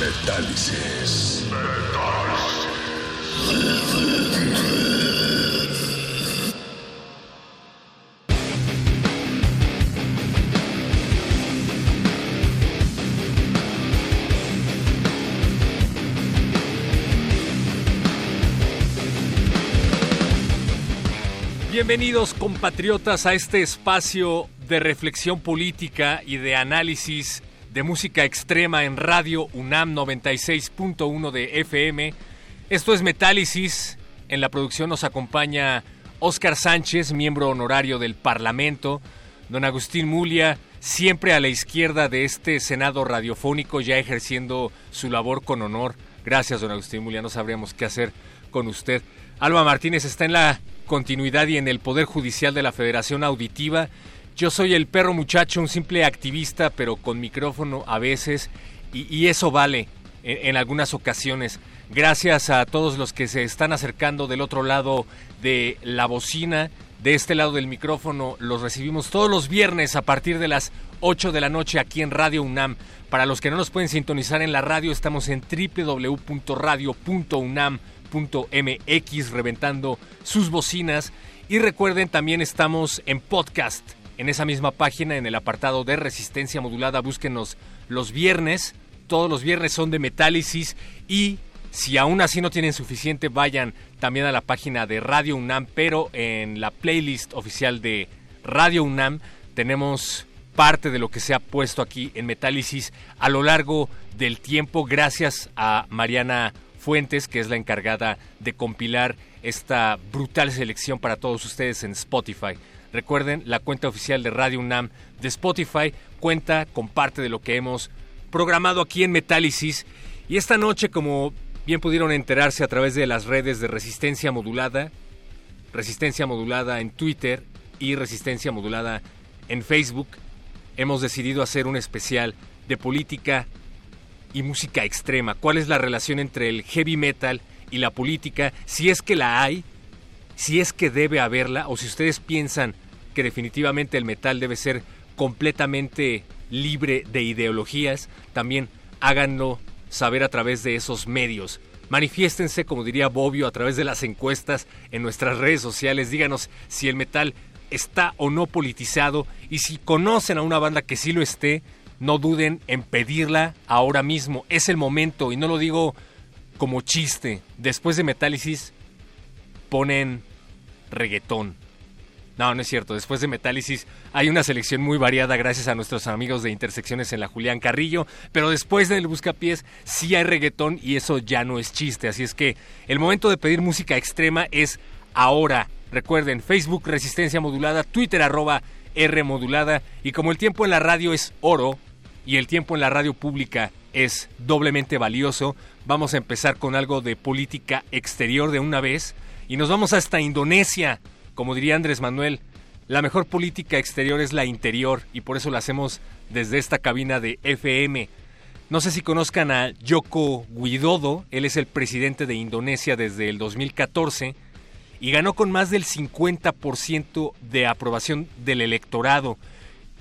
Metálisis. Bienvenidos compatriotas a este espacio de reflexión política y de análisis de música extrema en Radio UNAM 96.1 de FM. Esto es Metálisis. En la producción nos acompaña Óscar Sánchez, miembro honorario del Parlamento, don Agustín Mulia, siempre a la izquierda de este Senado radiofónico, ya ejerciendo su labor con honor. Gracias, don Agustín Mulia, no sabríamos qué hacer con usted. Alba Martínez está en la continuidad y en el Poder Judicial de la Federación Auditiva yo soy el perro muchacho, un simple activista, pero con micrófono a veces, y, eso vale en, algunas ocasiones. Gracias a todos los que se están acercando del otro lado de la bocina, de este lado del micrófono, los recibimos todos los viernes a partir de las 8 de la noche aquí en Radio UNAM. Para los que no nos pueden sintonizar en la radio, estamos en www.radio.unam.mx reventando sus bocinas. Y recuerden, también estamos en podcast en esa misma página, en el apartado de resistencia modulada, búsquenos los viernes. Todos los viernes son de Metálisis y si aún así no tienen suficiente, vayan también a la página de Radio UNAM, pero en la playlist oficial de Radio UNAM tenemos parte de lo que se ha puesto aquí en Metálisis a lo largo del tiempo, gracias a Mariana Fuentes, que es la encargada de compilar esta brutal selección para todos ustedes en Spotify. Recuerden, la cuenta oficial de Radio UNAM de Spotify cuenta con parte de lo que hemos programado aquí en Metálisis. Y esta noche, como bien pudieron enterarse a través de las redes de Resistencia Modulada, Resistencia Modulada en Twitter y Resistencia Modulada en Facebook, hemos decidido hacer un especial de política y música extrema. ¿Cuál es la relación entre el heavy metal y la política? Si es que la hay, si es que debe haberla o si ustedes piensan que definitivamente el metal debe ser completamente libre de ideologías, también háganlo saber a través de esos medios. Manifiéstense, como diría Bobbio, a través de las encuestas en nuestras redes sociales. Díganos si el metal está o no politizado y si conocen a una banda que sí lo esté, no duden en pedirla ahora mismo. Es el momento y no lo digo como chiste. Después de Metálisis ponen reggaetón. No, no es cierto. Después de Metálisis hay una selección muy variada gracias a nuestros amigos de Intersecciones en la Julián Carrillo. Pero después del Buscapiés sí hay reggaetón y eso ya no es chiste. Así es que el momento de pedir música extrema es ahora. Recuerden, Facebook Resistencia Modulada, Twitter arroba R Modulada. Y como el tiempo en la radio es oro y el tiempo en la radio pública es doblemente valioso, vamos a empezar con algo de política exterior de una vez y nos vamos hasta Indonesia. Como diría Andrés Manuel, la mejor política exterior es la interior y por eso la hacemos desde esta cabina de FM. No sé si conozcan a Joko Widodo, él es el presidente de Indonesia desde el 2014 y ganó con más del 50% de aprobación del electorado.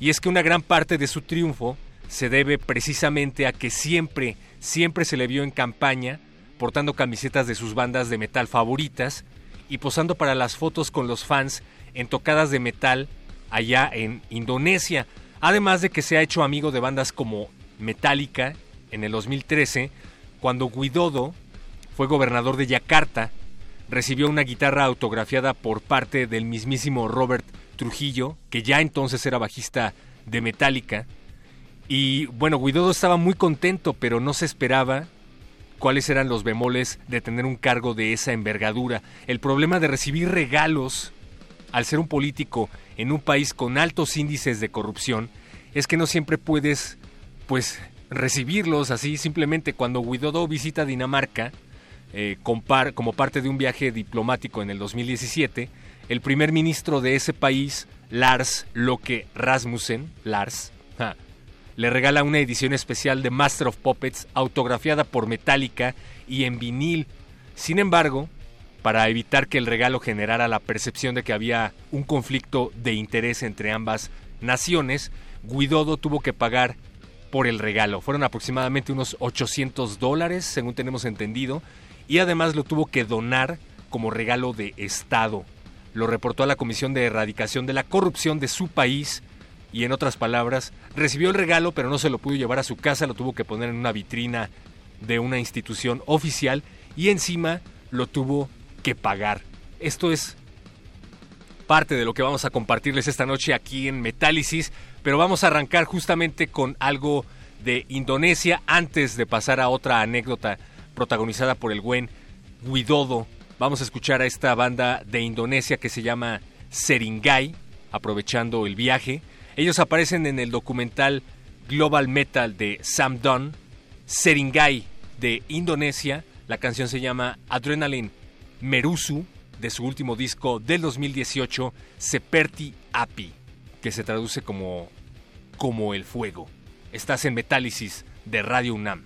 Y es que una gran parte de su triunfo se debe precisamente a que siempre, siempre se le vio en campaña portando camisetas de sus bandas de metal favoritas y posando para las fotos con los fans en tocadas de metal allá en Indonesia. Además de que se ha hecho amigo de bandas como Metallica en el 2013, cuando Guidodo fue gobernador de Yakarta, recibió una guitarra autografiada por parte del mismísimo Robert Trujillo, que ya entonces era bajista de Metallica. Y bueno, Guidodo estaba muy contento, pero no se esperaba cuáles eran los bemoles de tener un cargo de esa envergadura. El problema de recibir regalos al ser un político en un país con altos índices de corrupción es que no siempre puedes pues recibirlos así simplemente cuando Widodo visita Dinamarca eh, como parte de un viaje diplomático en el 2017 el primer ministro de ese país Lars Loke Rasmussen Lars le regala una edición especial de Master of Puppets autografiada por Metallica y en vinil sin embargo para evitar que el regalo generara la percepción de que había un conflicto de interés entre ambas naciones, Guidodo tuvo que pagar por el regalo. Fueron aproximadamente unos 800 dólares, según tenemos entendido, y además lo tuvo que donar como regalo de Estado. Lo reportó a la Comisión de Erradicación de la Corrupción de su país y en otras palabras, recibió el regalo pero no se lo pudo llevar a su casa, lo tuvo que poner en una vitrina de una institución oficial y encima lo tuvo que pagar. Esto es parte de lo que vamos a compartirles esta noche aquí en Metálisis, pero vamos a arrancar justamente con algo de Indonesia antes de pasar a otra anécdota protagonizada por el buen Widodo. Vamos a escuchar a esta banda de Indonesia que se llama Seringai, aprovechando el viaje. Ellos aparecen en el documental Global Metal de Sam Dunn, Seringai de Indonesia. La canción se llama Adrenaline Merusu de su último disco del 2018, Seperti Api, que se traduce como como el fuego. Estás en Metálisis de Radio UNAM.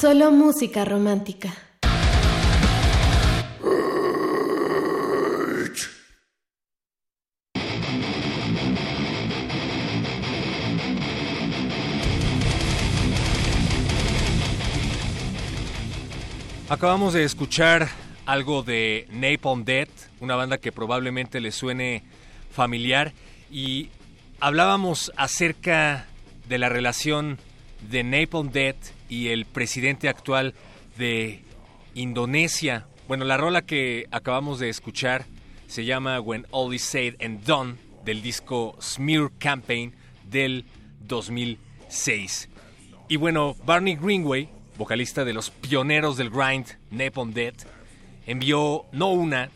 Solo música romántica. Acabamos de escuchar algo de Napalm Death, una banda que probablemente le suene familiar y hablábamos acerca de la relación de Napalm Death y el presidente actual de Indonesia. Bueno, la rola que acabamos de escuchar se llama When All Is Said and Done del disco Smear Campaign del 2006. Y bueno, Barney Greenway, vocalista de los pioneros del grind Napalm Death, envió no una,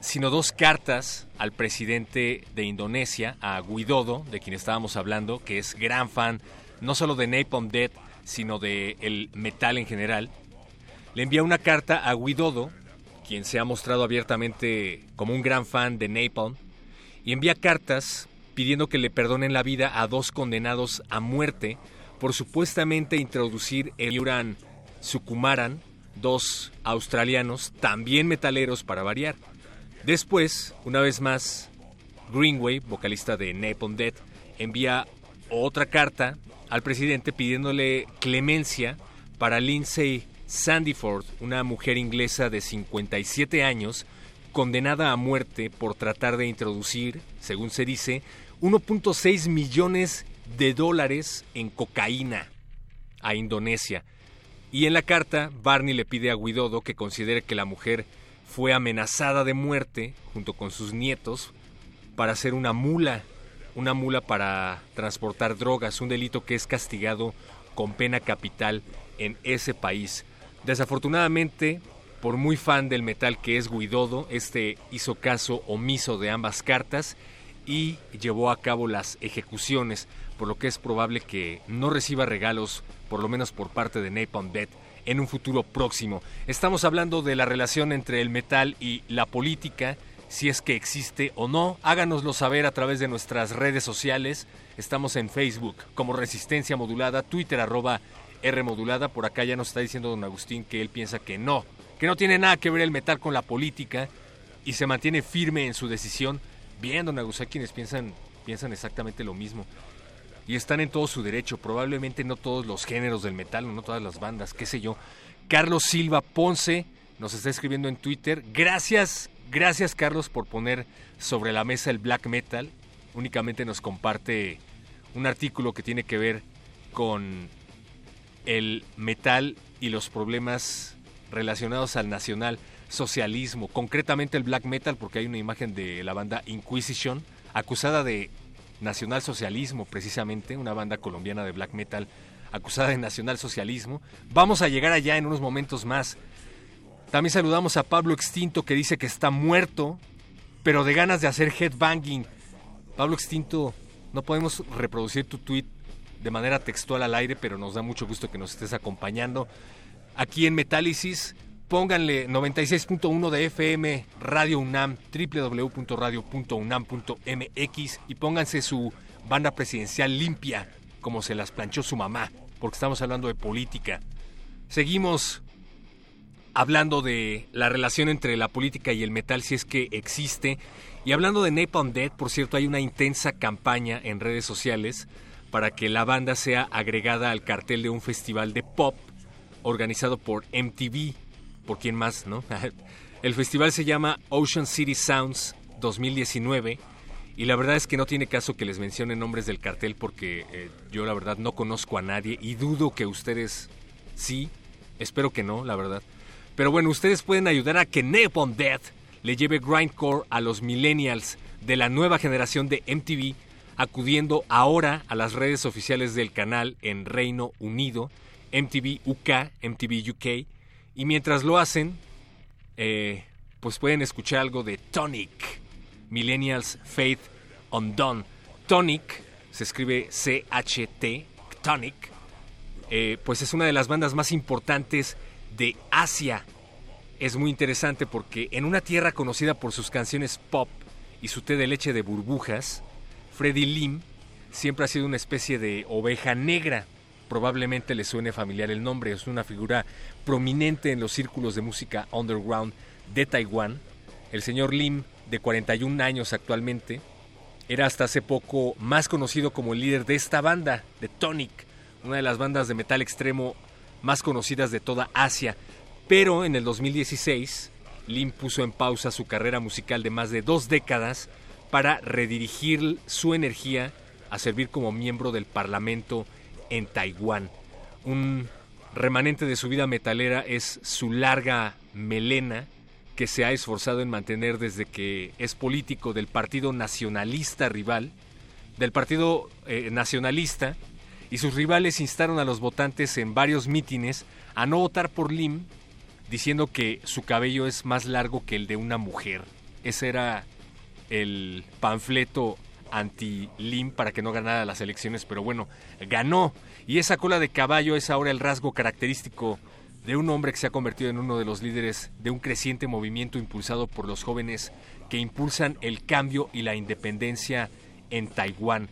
sino dos cartas al presidente de Indonesia, a Widodo, de quien estábamos hablando, que es gran fan no solo de Napalm Death, sino de el metal en general. Le envía una carta a Widodo, quien se ha mostrado abiertamente como un gran fan de Napalm, y envía cartas pidiendo que le perdonen la vida a dos condenados a muerte por supuestamente introducir el Uran Sukumaran, dos australianos, también metaleros para variar. Después, una vez más, Greenway, vocalista de Napalm Death, envía otra carta al presidente pidiéndole clemencia para Lindsay Sandyford, una mujer inglesa de 57 años, condenada a muerte por tratar de introducir, según se dice, 1.6 millones de dólares en cocaína a Indonesia. Y en la carta, Barney le pide a Guidodo que considere que la mujer fue amenazada de muerte junto con sus nietos para ser una mula, una mula para transportar drogas, un delito que es castigado con pena capital en ese país. Desafortunadamente, por muy fan del metal que es Guidodo, este hizo caso omiso de ambas cartas y llevó a cabo las ejecuciones, por lo que es probable que no reciba regalos, por lo menos por parte de Napalm en un futuro próximo. Estamos hablando de la relación entre el metal y la política, si es que existe o no. Háganoslo saber a través de nuestras redes sociales. Estamos en Facebook como Resistencia Modulada, Twitter arroba R Modulada. Por acá ya nos está diciendo don Agustín que él piensa que no, que no tiene nada que ver el metal con la política y se mantiene firme en su decisión. Bien, don Agustín, hay quienes piensan, piensan exactamente lo mismo. Y están en todo su derecho, probablemente no todos los géneros del metal, no todas las bandas, qué sé yo. Carlos Silva Ponce nos está escribiendo en Twitter. Gracias, gracias Carlos por poner sobre la mesa el black metal. Únicamente nos comparte un artículo que tiene que ver con el metal y los problemas relacionados al nacional socialismo, concretamente el black metal, porque hay una imagen de la banda Inquisition, acusada de nacionalsocialismo, precisamente, una banda colombiana de black metal acusada de nacionalsocialismo. Vamos a llegar allá en unos momentos más. También saludamos a Pablo Extinto que dice que está muerto, pero de ganas de hacer headbanging. Pablo Extinto, no podemos reproducir tu tweet de manera textual al aire, pero nos da mucho gusto que nos estés acompañando. Aquí en Metálisis, pónganle 96.1 de FM, Radio UNAM, www.radio.unam.mx y pónganse su banda presidencial limpia, como se las planchó su mamá, porque estamos hablando de política. Seguimos hablando de la relación entre la política y el metal, si es que existe. Y hablando de Napalm Dead, por cierto, hay una intensa campaña en redes sociales para que la banda sea agregada al cartel de un festival de pop organizado por MTV, por quién más, ¿no? El festival se llama Ocean City Sounds 2019 y la verdad es que no tiene caso que les mencione nombres del cartel porque eh, yo la verdad no conozco a nadie y dudo que ustedes sí, espero que no, la verdad. Pero bueno, ustedes pueden ayudar a que Napalm Death le lleve grindcore a los millennials de la nueva generación de MTV acudiendo ahora a las redes oficiales del canal en Reino Unido, MTV UK, MTV UK, y mientras lo hacen, eh, pues pueden escuchar algo de Tonic, Millennials Faith Undone. Tonic se escribe C-H-T, Tonic, eh, pues es una de las bandas más importantes de Asia. Es muy interesante porque en una tierra conocida por sus canciones pop y su té de leche de burbujas, Freddie Lim siempre ha sido una especie de oveja negra. Probablemente le suene familiar el nombre, es una figura prominente en los círculos de música underground de Taiwán. El señor Lim, de 41 años actualmente, era hasta hace poco más conocido como el líder de esta banda, de Tonic, una de las bandas de metal extremo más conocidas de toda Asia. Pero en el 2016, Lim puso en pausa su carrera musical de más de dos décadas para redirigir su energía a servir como miembro del Parlamento en Taiwán. Un remanente de su vida metalera es su larga melena que se ha esforzado en mantener desde que es político del Partido Nacionalista rival, del Partido eh, Nacionalista, y sus rivales instaron a los votantes en varios mítines a no votar por Lim, diciendo que su cabello es más largo que el de una mujer. Ese era el panfleto anti-Lim para que no ganara las elecciones, pero bueno, ganó. Y esa cola de caballo es ahora el rasgo característico de un hombre que se ha convertido en uno de los líderes de un creciente movimiento impulsado por los jóvenes que impulsan el cambio y la independencia en Taiwán.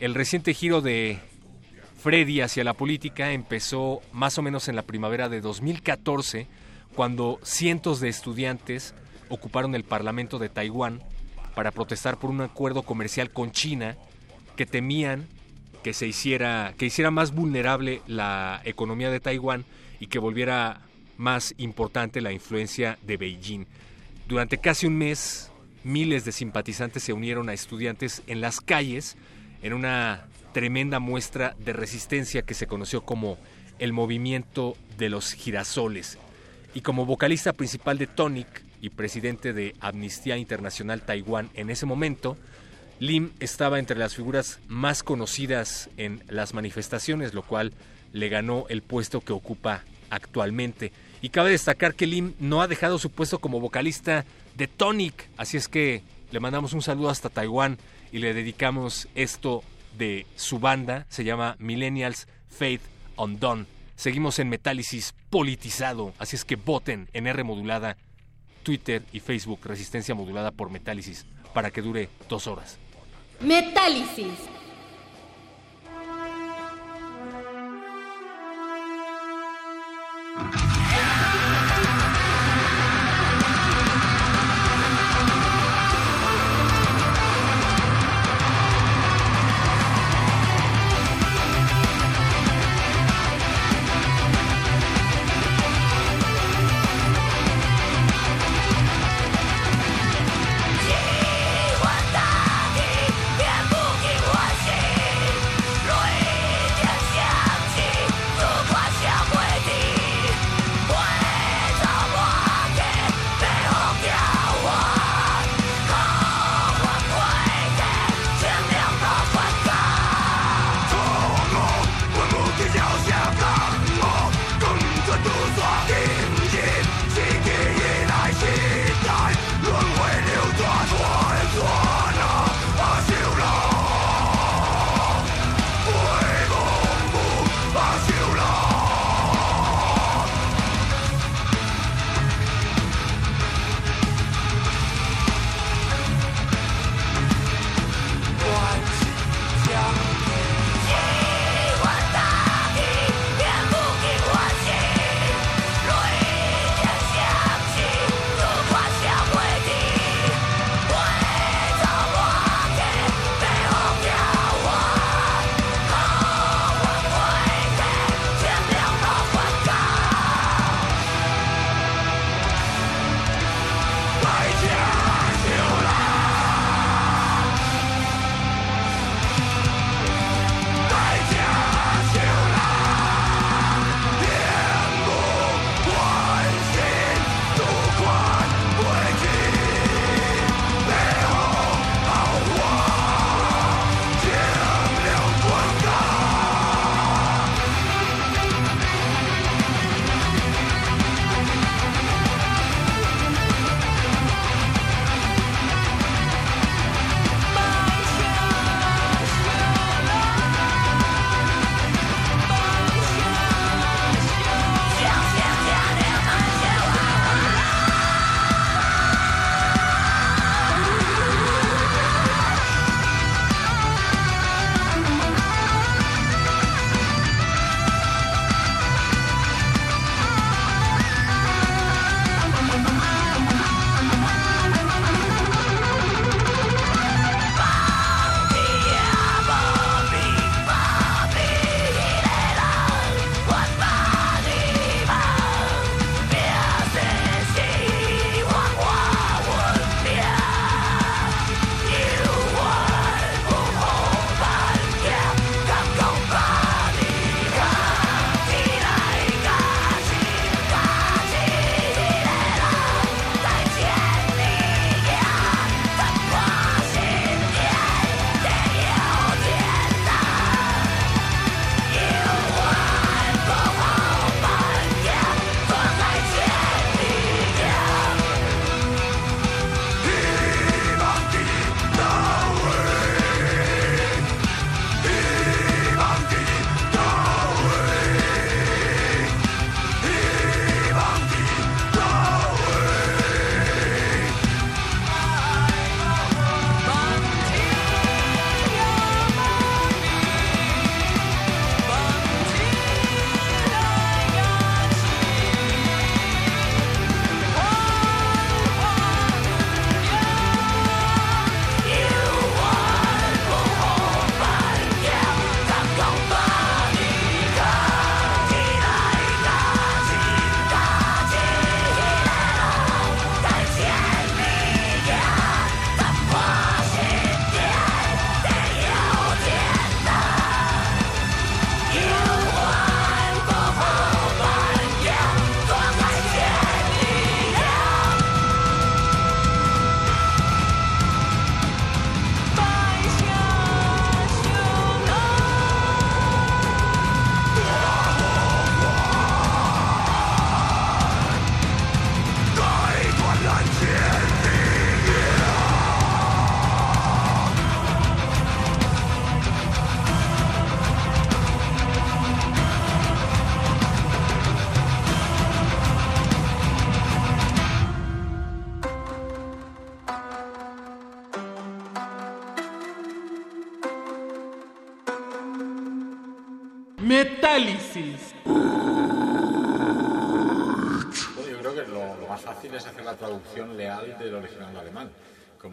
El reciente giro de Freddy hacia la política empezó más o menos en la primavera de 2014, cuando cientos de estudiantes ocuparon el Parlamento de Taiwán para protestar por un acuerdo comercial con China que temían que se hiciera que hiciera más vulnerable la economía de Taiwán y que volviera más importante la influencia de Beijing. Durante casi un mes, miles de simpatizantes se unieron a estudiantes en las calles en una tremenda muestra de resistencia que se conoció como el movimiento de los girasoles. Y como vocalista principal de Tonic y presidente de Amnistía Internacional Taiwán en ese momento, Lim estaba entre las figuras más conocidas en las manifestaciones, lo cual le ganó el puesto que ocupa actualmente. Y cabe destacar que Lim no ha dejado su puesto como vocalista de Tonic, así es que le mandamos un saludo hasta Taiwán y le dedicamos esto de su banda, se llama Millennials Faith Undone. Seguimos en Metálisis politizado, así es que voten en R modulada, Twitter y Facebook Resistencia modulada por Metálisis para que dure dos horas. Metálisis.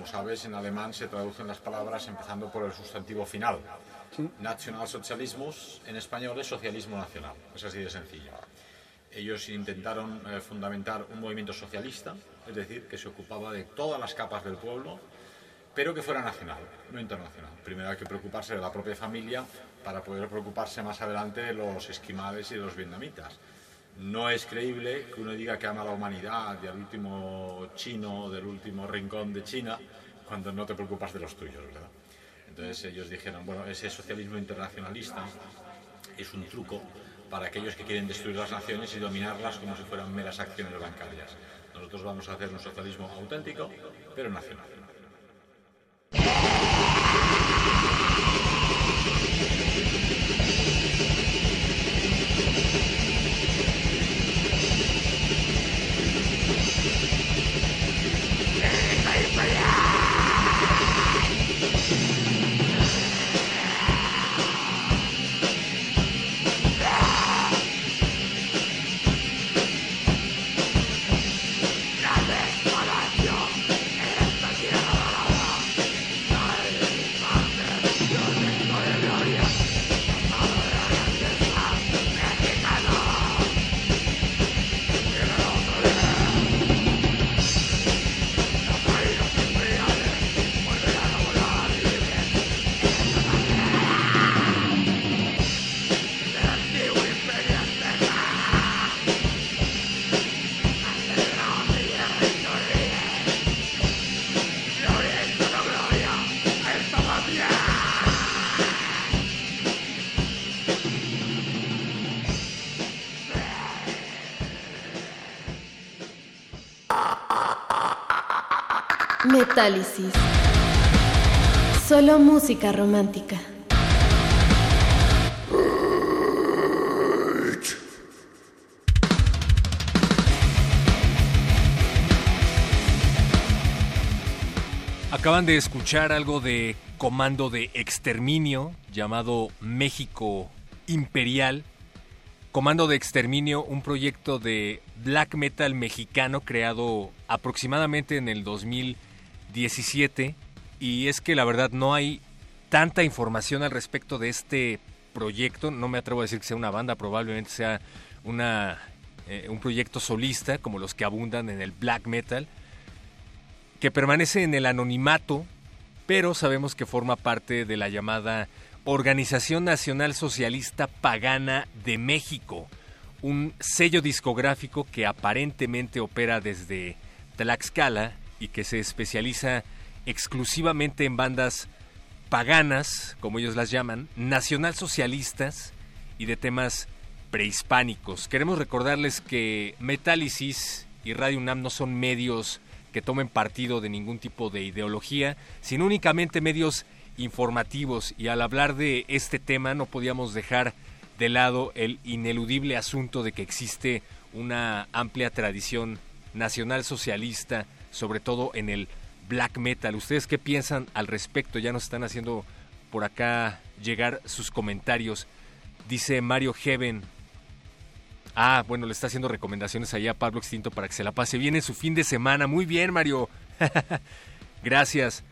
Como sabes, en alemán se traducen las palabras empezando por el sustantivo final. ¿Sí? Nacionalsocialismus en español es socialismo nacional. Es así de sencillo. Ellos intentaron eh, fundamentar un movimiento socialista, es decir, que se ocupaba de todas las capas del pueblo, pero que fuera nacional, no internacional. Primero hay que preocuparse de la propia familia para poder preocuparse más adelante de los esquimales y de los vietnamitas. No es creíble que uno diga que ama a la humanidad y al último chino del último rincón de China cuando no te preocupas de los tuyos, ¿verdad? Entonces ellos dijeron, bueno, ese socialismo internacionalista es un truco para aquellos que quieren destruir las naciones y dominarlas como si fueran meras acciones bancarias. Nosotros vamos a hacer un socialismo auténtico, pero nacional. Solo música romántica. Acaban de escuchar algo de Comando de Exterminio llamado México Imperial. Comando de Exterminio, un proyecto de black metal mexicano creado aproximadamente en el 2017 y es que la verdad no hay tanta información al respecto de este proyecto, no me atrevo a decir que sea una banda, probablemente sea una, eh, un proyecto solista como los que abundan en el black metal, que permanece en el anonimato, pero sabemos que forma parte de la llamada Organización Nacional Socialista Pagana de México, un sello discográfico que aparentemente opera desde Tlaxcala y que se especializa exclusivamente en bandas paganas, como ellos las llaman, nacionalsocialistas y de temas prehispánicos. Queremos recordarles que Metálisis y Radio UNAM no son medios que tomen partido de ningún tipo de ideología, sino únicamente medios informativos y al hablar de este tema no podíamos dejar de lado el ineludible asunto de que existe una amplia tradición nacional socialista, sobre todo en el black metal. ¿Ustedes qué piensan al respecto? Ya nos están haciendo por acá llegar sus comentarios. Dice Mario Heaven. Ah, bueno, le está haciendo recomendaciones allá a Pablo Extinto para que se la pase bien en su fin de semana. Muy bien, Mario. Gracias.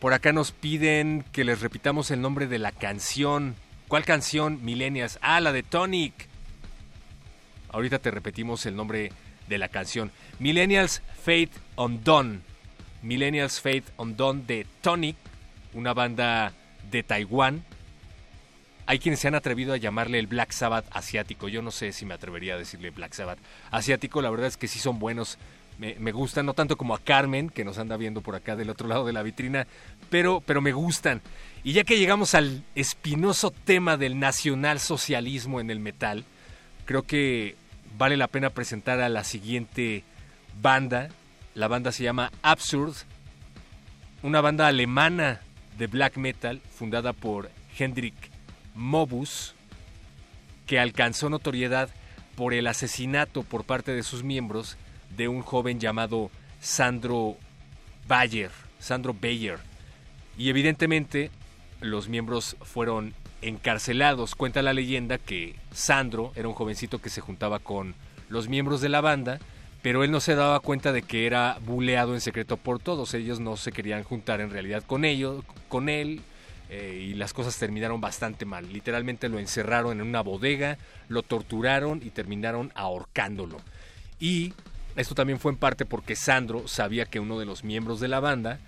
Por acá nos piden que les repitamos el nombre de la canción. ¿Cuál canción, Millennials? Ah, la de Tonic. Ahorita te repetimos el nombre de la canción. Millennials Fate on Dawn. Millennials Fate on Dawn de Tonic, una banda de Taiwán. Hay quienes se han atrevido a llamarle el Black Sabbath asiático. Yo no sé si me atrevería a decirle Black Sabbath asiático. La verdad es que sí son buenos. Me, me, gustan, no tanto como a Carmen, que nos anda viendo por acá del otro lado de la vitrina, pero, pero me gustan. Y ya que llegamos al espinoso tema del nacionalsocialismo en el metal, creo que vale la pena presentar a la siguiente banda. La banda se llama Absurd, una banda alemana de black metal fundada por Hendrik Mobus, que alcanzó notoriedad por el asesinato por parte de sus miembros de un joven llamado Sandro Bayer, Sandro Bayer. Y evidentemente los miembros fueron encarcelados. Cuenta la leyenda que Sandro era un jovencito que se juntaba con los miembros de la banda, pero él no se daba cuenta de que era buleado en secreto por todos. Ellos no se querían juntar en realidad con ellos, con él, eh, y las cosas terminaron bastante mal. Literalmente lo encerraron en una bodega, lo torturaron y terminaron ahorcándolo. Y esto también fue en parte porque Sandro sabía que uno de los miembros de la banda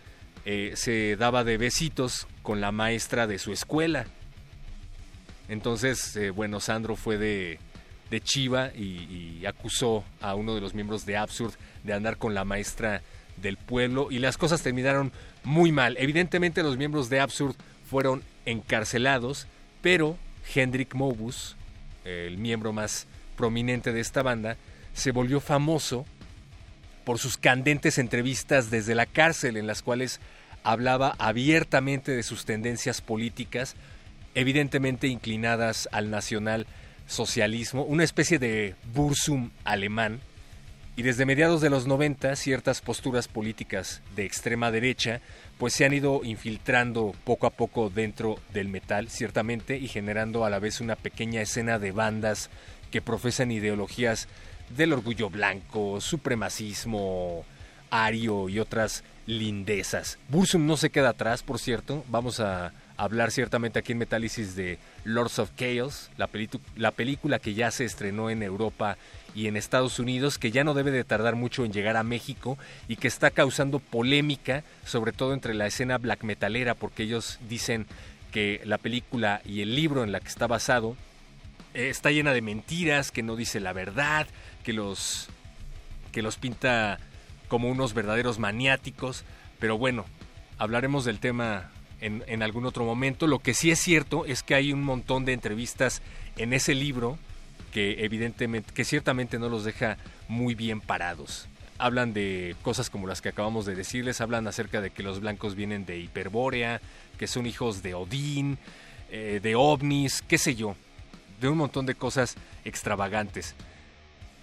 eh, se daba de besitos con la maestra de su escuela. Entonces, eh, bueno, Sandro fue de, Chiva y, y, acusó a uno de los miembros de Absurd de andar con la maestra del pueblo y las cosas terminaron muy mal. Evidentemente los miembros de Absurd fueron encarcelados, pero Hendrik Mobus, el miembro más prominente de esta banda, se volvió famoso por sus candentes entrevistas desde la cárcel en las cuales hablaba abiertamente de sus tendencias políticas, evidentemente inclinadas al nacional socialismo, una especie de Bursum alemán, y desde mediados de los 90 ciertas posturas políticas de extrema derecha pues se han ido infiltrando poco a poco dentro del metal, ciertamente, y generando a la vez una pequeña escena de bandas que profesan ideologías del orgullo blanco, supremacismo, ario y otras lindezas. Bursum no se queda atrás, por cierto. Vamos a hablar ciertamente aquí en Metálisis de Lords of Chaos, la, la película que ya se estrenó en Europa y en Estados Unidos, que ya no debe de tardar mucho en llegar a México y que está causando polémica, sobre todo entre la escena black metalera, porque ellos dicen que la película y el libro en la que está basado eh, está llena de mentiras, que no dice la verdad, que los, que los pinta como unos verdaderos maniáticos, pero bueno, hablaremos del tema en, algún otro momento. Lo que sí es cierto es que hay un montón de entrevistas en ese libro que evidentemente, que ciertamente no los deja muy bien parados. Hablan de cosas como las que acabamos de decirles, hablan acerca de que los blancos vienen de Hiperbórea, que son hijos de Odín, eh, de ovnis, qué sé yo, de un montón de cosas extravagantes.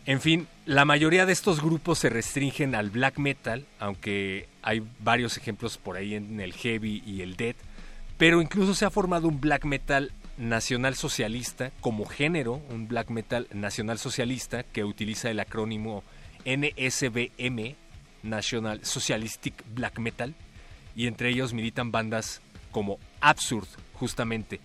En fin, la mayoría de estos grupos se restringen al black metal, aunque hay varios ejemplos por ahí en el heavy y el death, pero incluso se ha formado un black metal nacional socialista como género, un black metal nacional socialista que utiliza el acrónimo NSBM, National Socialistic Black Metal, y entre ellos militan bandas como Absurd, justamente.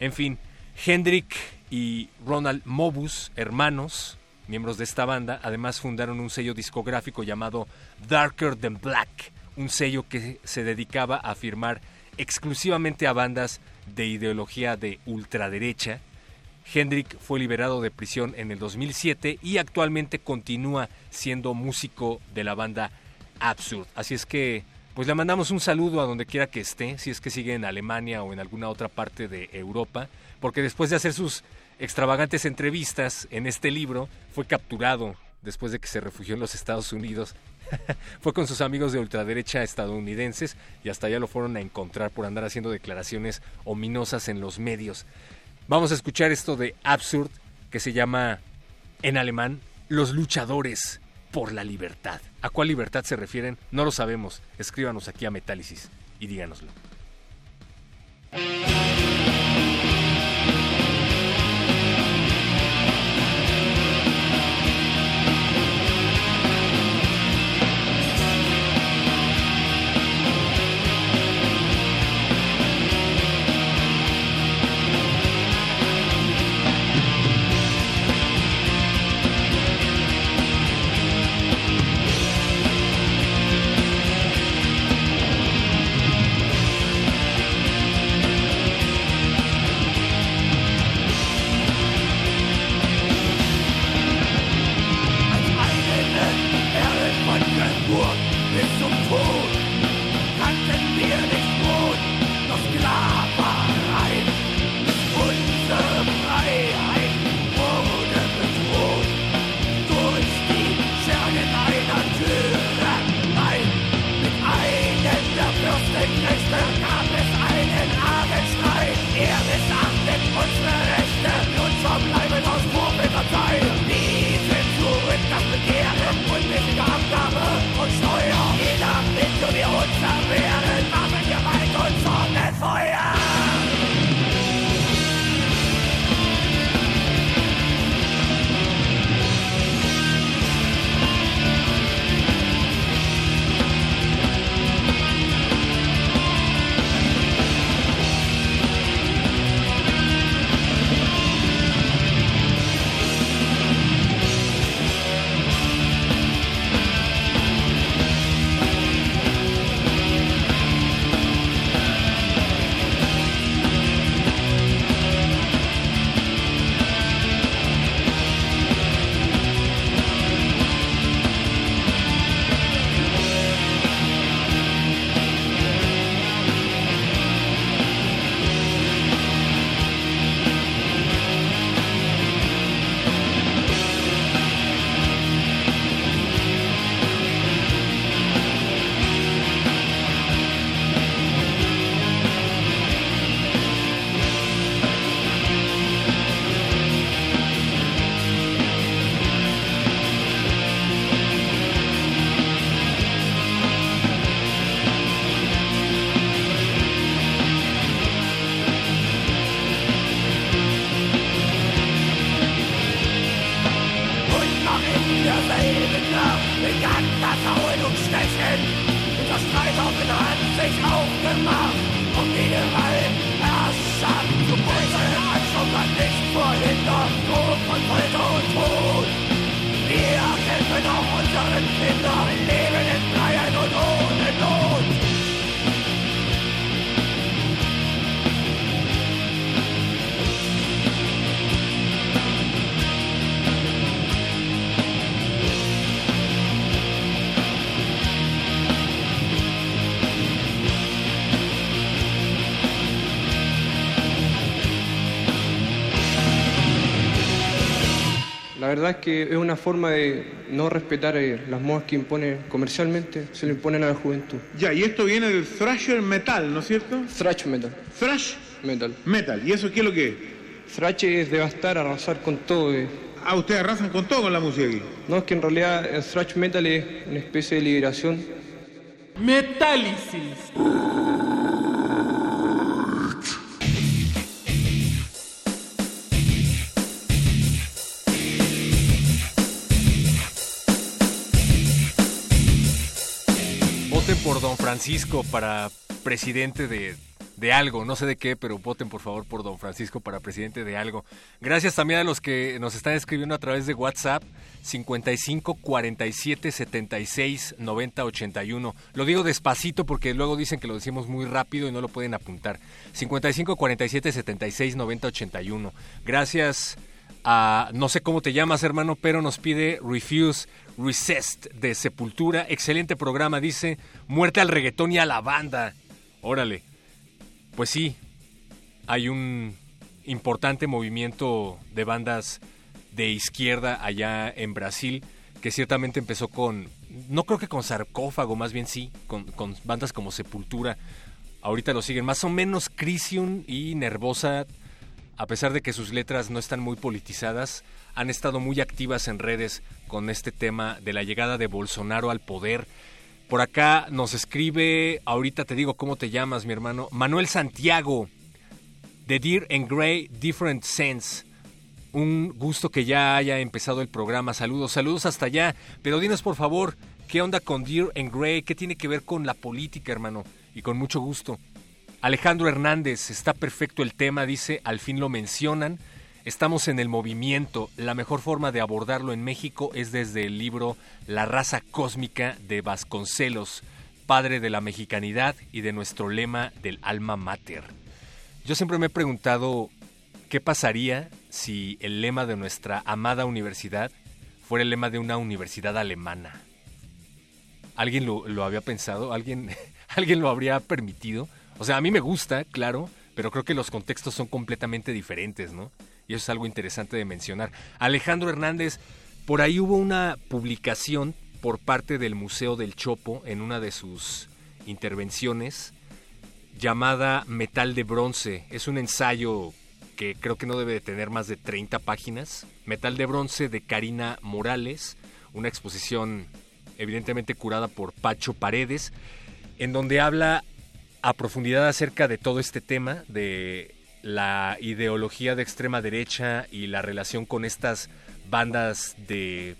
En fin, Hendrik y Ronald Mobus, hermanos, miembros de esta banda, además fundaron un sello discográfico llamado Darker Than Black, un sello que se dedicaba a firmar exclusivamente a bandas de ideología de ultraderecha. Hendrik fue liberado de prisión en el 2007 y actualmente continúa siendo músico de la banda Absurd. Así es que, pues le mandamos un saludo a donde quiera que esté, si es que sigue en Alemania o en alguna otra parte de Europa, porque después de hacer sus extravagantes entrevistas en este libro, fue capturado después de que se refugió en los Estados Unidos Fue con sus amigos de ultraderecha estadounidenses y hasta allá lo fueron a encontrar por andar haciendo declaraciones ominosas en los medios. Vamos a escuchar esto de Absurd que se llama en alemán Los luchadores por la libertad. ¿A cuál libertad se refieren? No lo sabemos. Escríbanos aquí a Metálisis y díganoslo. Verdad es que es una forma de no respetar eh, las modas que impone comercialmente, se le imponen a la juventud. Ya, y esto viene del thrasher metal, ¿no es cierto? Thrash metal. Thrash Metal. metal. ¿Y eso qué es lo que es? Thrash es devastar, arrasar con todo. eh. Ah, ustedes arrasan con todo con la música aquí. No, es que en realidad el thrash metal es una especie de liberación. Metálisis. Por Don Francisco para presidente de, de algo, no sé de qué, pero voten por favor por Don Francisco para presidente de algo. Gracias también a los que nos están escribiendo a través de WhatsApp 55 47 76 90 81. Lo digo despacito porque luego dicen que lo decimos muy rápido y no lo pueden apuntar. 55 47 76 90 81. Gracias no sé cómo te llamas, hermano, pero nos pide Refuse Resist de Sepultura. Excelente programa, dice. Muerte al reggaetón y a la banda. Órale. Pues sí, hay un importante movimiento de bandas de izquierda allá en Brasil que ciertamente empezó con, no creo que con sarcófago, más bien sí, con, con bandas como Sepultura. Ahorita lo siguen más o menos Crisium y Nervosa a pesar de que sus letras no están muy politizadas, han estado muy activas en redes con este tema de la llegada de Bolsonaro al poder. Por acá nos escribe, ahorita te digo cómo te llamas, mi hermano, Manuel Santiago, de Dear and Grey Different Sense. Un gusto que ya haya empezado el programa. Saludos, saludos hasta allá. Pero dinos por favor, ¿qué onda con Dear and Grey? ¿Qué tiene que ver con la política, hermano? Y con mucho gusto. Alejandro Hernández, está perfecto el tema, dice, al fin lo mencionan. Estamos en el movimiento. La mejor forma de abordarlo en México es desde el libro La raza cósmica de Vasconcelos, padre de la mexicanidad y de nuestro lema del alma mater. Yo siempre me he preguntado qué pasaría si el lema de nuestra amada universidad fuera el lema de una universidad alemana. ¿Alguien lo, había pensado? ¿Alguien, ¿Alguien lo habría permitido? O sea, a mí me gusta, claro, pero creo que los contextos son completamente diferentes, ¿no? Y eso es algo interesante de mencionar. Alejandro Hernández, por ahí hubo una publicación por parte del Museo del Chopo en una de sus intervenciones llamada Metal de Bronce. Es un ensayo que creo que no debe de tener más de 30 páginas. Metal de Bronce de Karina Morales, una exposición evidentemente curada por Pacho Paredes, en donde habla a profundidad acerca de todo este tema, de la ideología de extrema derecha y la relación con estas bandas de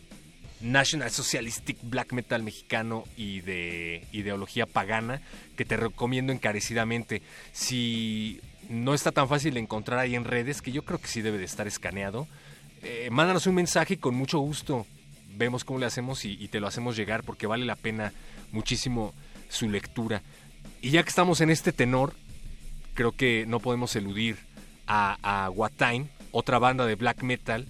National Socialistic Black Metal mexicano y de ideología pagana, que te recomiendo encarecidamente. Si no está tan fácil de encontrar ahí en redes, que yo creo que sí debe de estar escaneado, eh, mándanos un mensaje y con mucho gusto vemos cómo le hacemos y, y te lo hacemos llegar porque vale la pena muchísimo su lectura. Y ya que estamos en este tenor, creo que no podemos eludir a, a otra banda de black metal,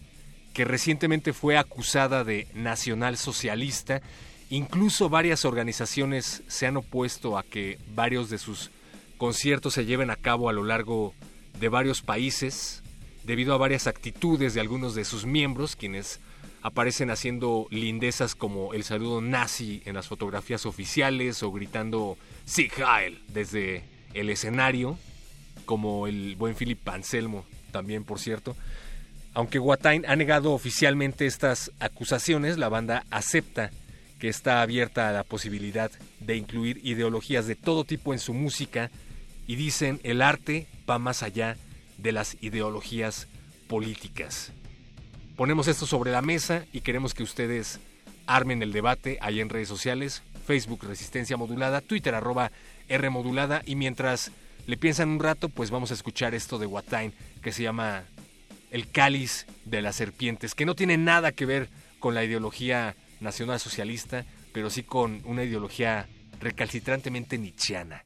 que recientemente fue acusada de nacionalsocialista. Incluso varias organizaciones se han opuesto a que varios de sus conciertos se lleven a cabo a lo largo de varios países, debido a varias actitudes de algunos de sus miembros, quienes aparecen haciendo lindezas como el saludo nazi en las fotografías oficiales o gritando Sieg Heil desde el escenario, como el buen Philip Anselmo también, por cierto. Aunque Watain ha negado oficialmente estas acusaciones, la banda acepta que está abierta a la posibilidad de incluir ideologías de todo tipo en su música y dicen el arte va más allá de las ideologías políticas. Ponemos esto sobre la mesa y queremos que ustedes armen el debate ahí en redes sociales, Facebook Resistencia Modulada, Twitter arroba R Modulada y mientras le piensan un rato, pues vamos a escuchar esto de Watain que se llama El cáliz de las serpientes, que no tiene nada que ver con la ideología nacional socialista, pero sí con una ideología recalcitrantemente nietzscheana.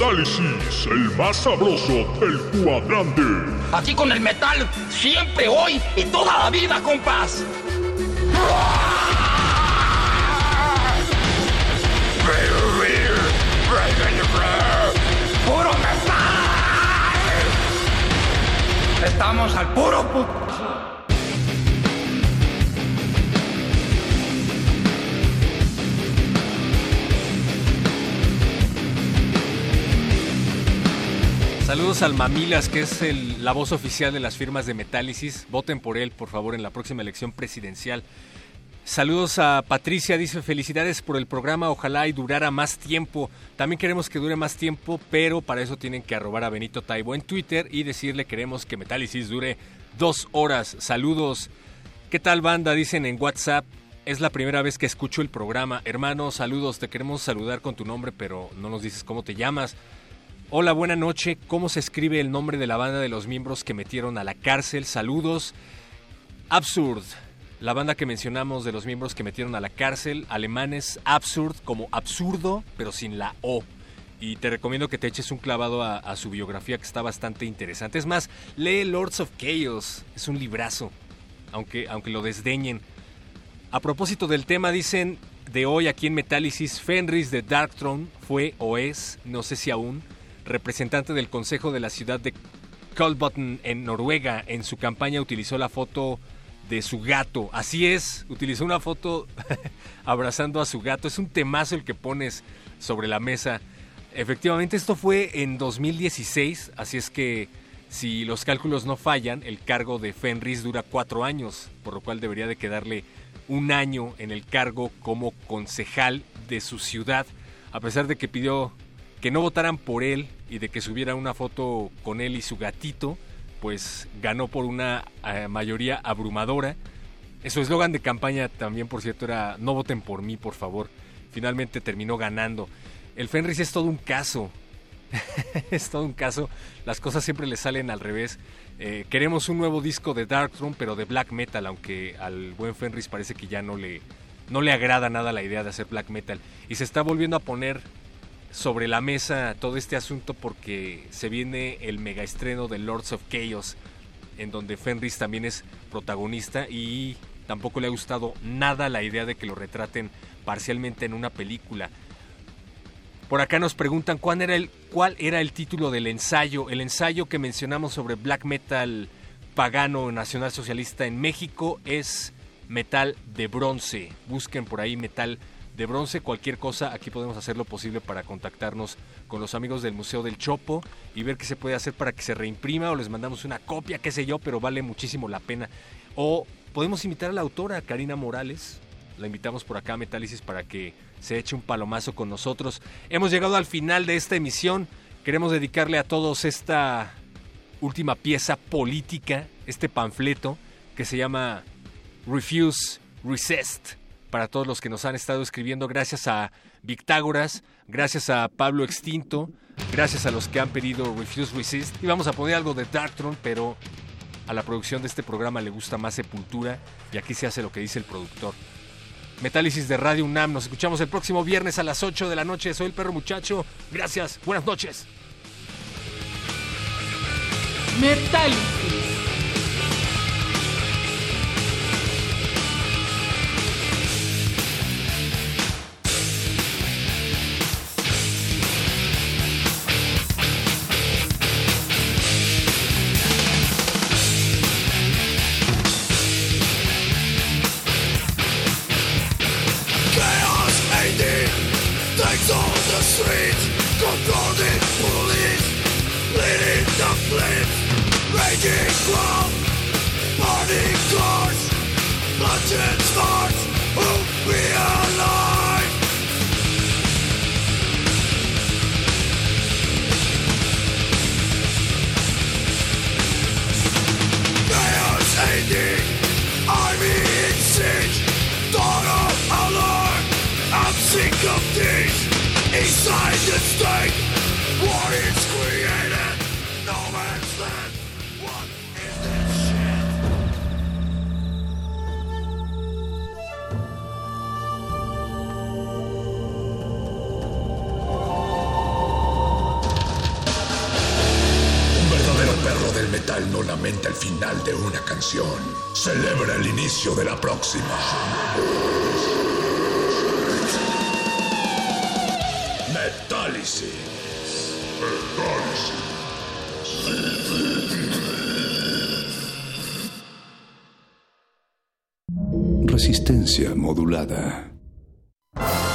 Metálisis, el más sabroso del cuadrante. Aquí con el metal, siempre, hoy y toda la vida, compás. ¡Puro metal! Estamos al puro puto. Saludos al Mamilas, que es la voz oficial de las firmas de Metálisis. Voten por él, por favor, en la próxima elección presidencial. Saludos a Patricia, dice felicidades por el programa, ojalá y durara más tiempo. También queremos que dure más tiempo, pero para eso tienen que arrobar a Benito Taibo en Twitter y decirle queremos que Metálisis dure dos horas. Saludos. ¿Qué tal banda? Dicen en WhatsApp. Es la primera vez que escucho el programa. Hermano, saludos. Te queremos saludar con tu nombre, pero no nos dices cómo te llamas. Hola, buena noche. ¿Cómo se escribe el nombre de la banda de los miembros que metieron a la cárcel? Saludos. Absurd. La banda que mencionamos de los miembros que metieron a la cárcel, alemanes, Absurd, como absurdo, pero sin la O. Y te recomiendo que te eches un clavado a, su biografía que está bastante interesante. Es más, lee Lords of Chaos. Es un librazo, aunque, aunque lo desdeñen. A propósito del tema, dicen de hoy aquí en Metálisis, Fenris de Darkthrone fue o es, no sé si aún, representante del Consejo de la ciudad de Kolbotn en Noruega. En su campaña utilizó la foto de su gato. Así es, utilizó una foto abrazando a su gato. Es un temazo el que pones sobre la mesa. Efectivamente, esto fue en 2016, así es que si los cálculos no fallan, el cargo de Fenris dura cuatro años, por lo cual debería de quedarle un año en el cargo como concejal de su ciudad, a pesar de que pidió que no votaran por él y de que subiera una foto con él y su gatito, pues ganó por una eh, mayoría abrumadora. Su eslogan de campaña también, por cierto, era no voten por mí, por favor. Finalmente terminó ganando. El Fenris es todo un caso. es todo un caso. Las cosas siempre le salen al revés. Eh, queremos un nuevo disco de Darkthrone, pero de black metal, aunque al buen Fenris parece que ya no le, no le agrada nada la idea de hacer black metal. Y se está volviendo a poner sobre la mesa todo este asunto porque se viene el mega estreno de Lords of Chaos, en donde Fenris también es protagonista y tampoco le ha gustado nada la idea de que lo retraten parcialmente en una película. Por acá nos preguntan cuál era el cuál era el título del ensayo, el ensayo que mencionamos sobre black metal pagano nacionalsocialista en México es Metal de Bronce. Busquen por ahí Metal de Bronce, cualquier cosa, aquí podemos hacer lo posible para contactarnos con los amigos del Museo del Chopo y ver qué se puede hacer para que se reimprima o les mandamos una copia, qué sé yo, pero vale muchísimo la pena. O podemos invitar a la autora Karina Morales, la invitamos por acá a Metálisis para que se eche un palomazo con nosotros. Hemos llegado al final de esta emisión. Queremos dedicarle a todos esta última pieza política, este panfleto que se llama Refuse, Resist. Para todos los que nos han estado escribiendo, gracias a Victágoras, gracias a Pablo Extinto, gracias a los que han pedido Refuse, Resist. Y vamos a poner algo de Darktron, pero a la producción de este programa le gusta más Sepultura y aquí se hace lo que dice el productor. Metálisis de Radio UNAM. Nos escuchamos el próximo viernes a las 8 de la noche. Soy el perro muchacho. Gracias. Buenas noches. Metálisis. Raging crowd Burning cars Bloodshed starts Who we alive Chaos Army in siege alert I'm sick of this Inside the state metal no lamenta el final de una canción, celebra el inicio de la próxima. Metálisis. Resistencia modulada.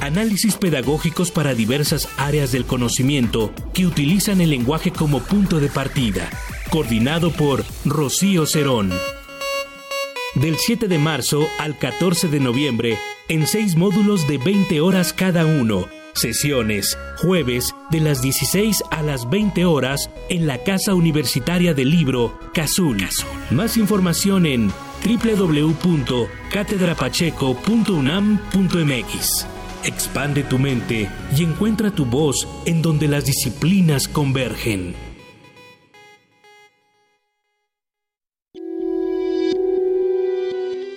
Análisis pedagógicos para diversas áreas del conocimiento que utilizan el lenguaje como punto de partida. Coordinado por Rocío Cerón. Del 7 de marzo al 14 de noviembre, en seis módulos de 20 horas cada uno. Sesiones, jueves, de las 16 a las 20 horas, en la Casa Universitaria del Libro, Cazul. Más información en www.catedrapacheco.unam.mx. Expande tu mente y encuentra tu voz en donde las disciplinas convergen.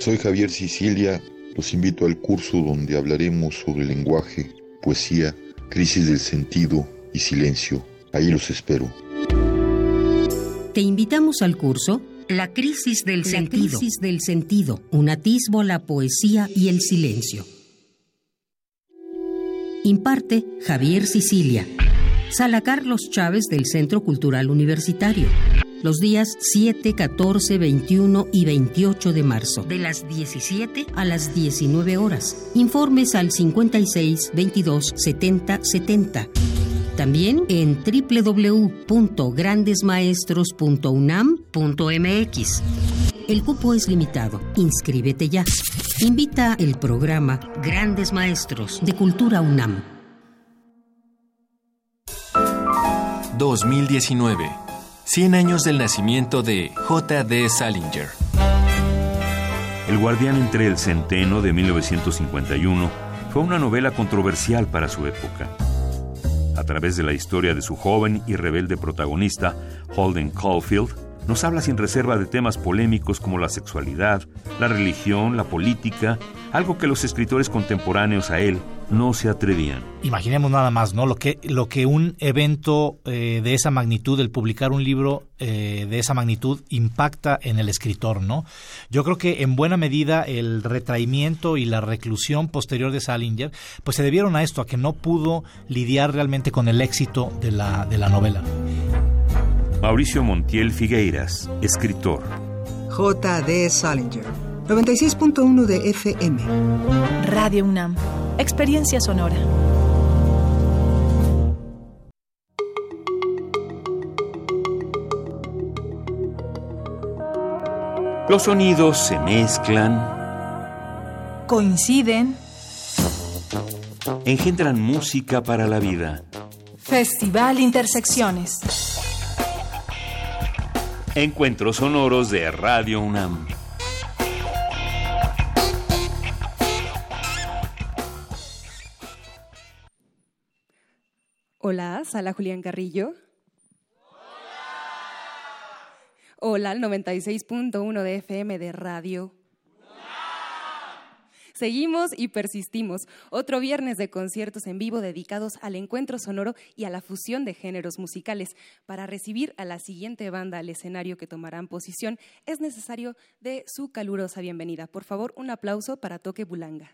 Soy Javier Sicilia, los invito al curso donde hablaremos sobre lenguaje, poesía, crisis del sentido y silencio. Ahí los espero. Te invitamos al curso La crisis del La sentido. crisis del sentido, un atisbo a la poesía y el silencio. Imparte Javier Sicilia. Sala Carlos Chávez del Centro Cultural Universitario. Los días 7, 14, 21 y 28 de marzo. De las 17 a las 19 horas. Informes al 56 22 70 70. También en www.grandesmaestros.unam.mx. El cupo es limitado. Inscríbete ya. Invita el programa Grandes Maestros de Cultura UNAM. 2019. 100 años del nacimiento de J.D. Salinger. El guardián entre el centeno de 1951 fue una novela controversial para su época. A través de la historia de su joven y rebelde protagonista, Holden Caulfield, nos habla sin reserva de temas polémicos como la sexualidad, la religión, la política, algo que los escritores contemporáneos a él no se atrevían. Imaginemos nada más, ¿no? Lo que, lo que un evento eh, de esa magnitud, el publicar un libro eh, de esa magnitud, impacta en el escritor, ¿no? Yo creo que en buena medida el retraimiento y la reclusión posterior de Salinger, pues se debieron a esto, a que no pudo lidiar realmente con el éxito de la, de la novela. Mauricio Montiel Figueiras, escritor. J.D. Salinger, 96.1 de FM. Radio UNAM. Experiencia sonora. Los sonidos se mezclan, Coinciden. engendran música para la vida. Festival Intersecciones. Encuentros sonoros de Radio UNAM. Hola, Sala Julián Carrillo. Hola, al 96.1 de FM de Radio. Seguimos y persistimos. Otro viernes de conciertos en vivo dedicados al encuentro sonoro y a la fusión de géneros musicales. Para recibir a la siguiente banda al escenario que tomarán posición, es necesario de su calurosa bienvenida. Por favor, un aplauso para Toque Bulanga.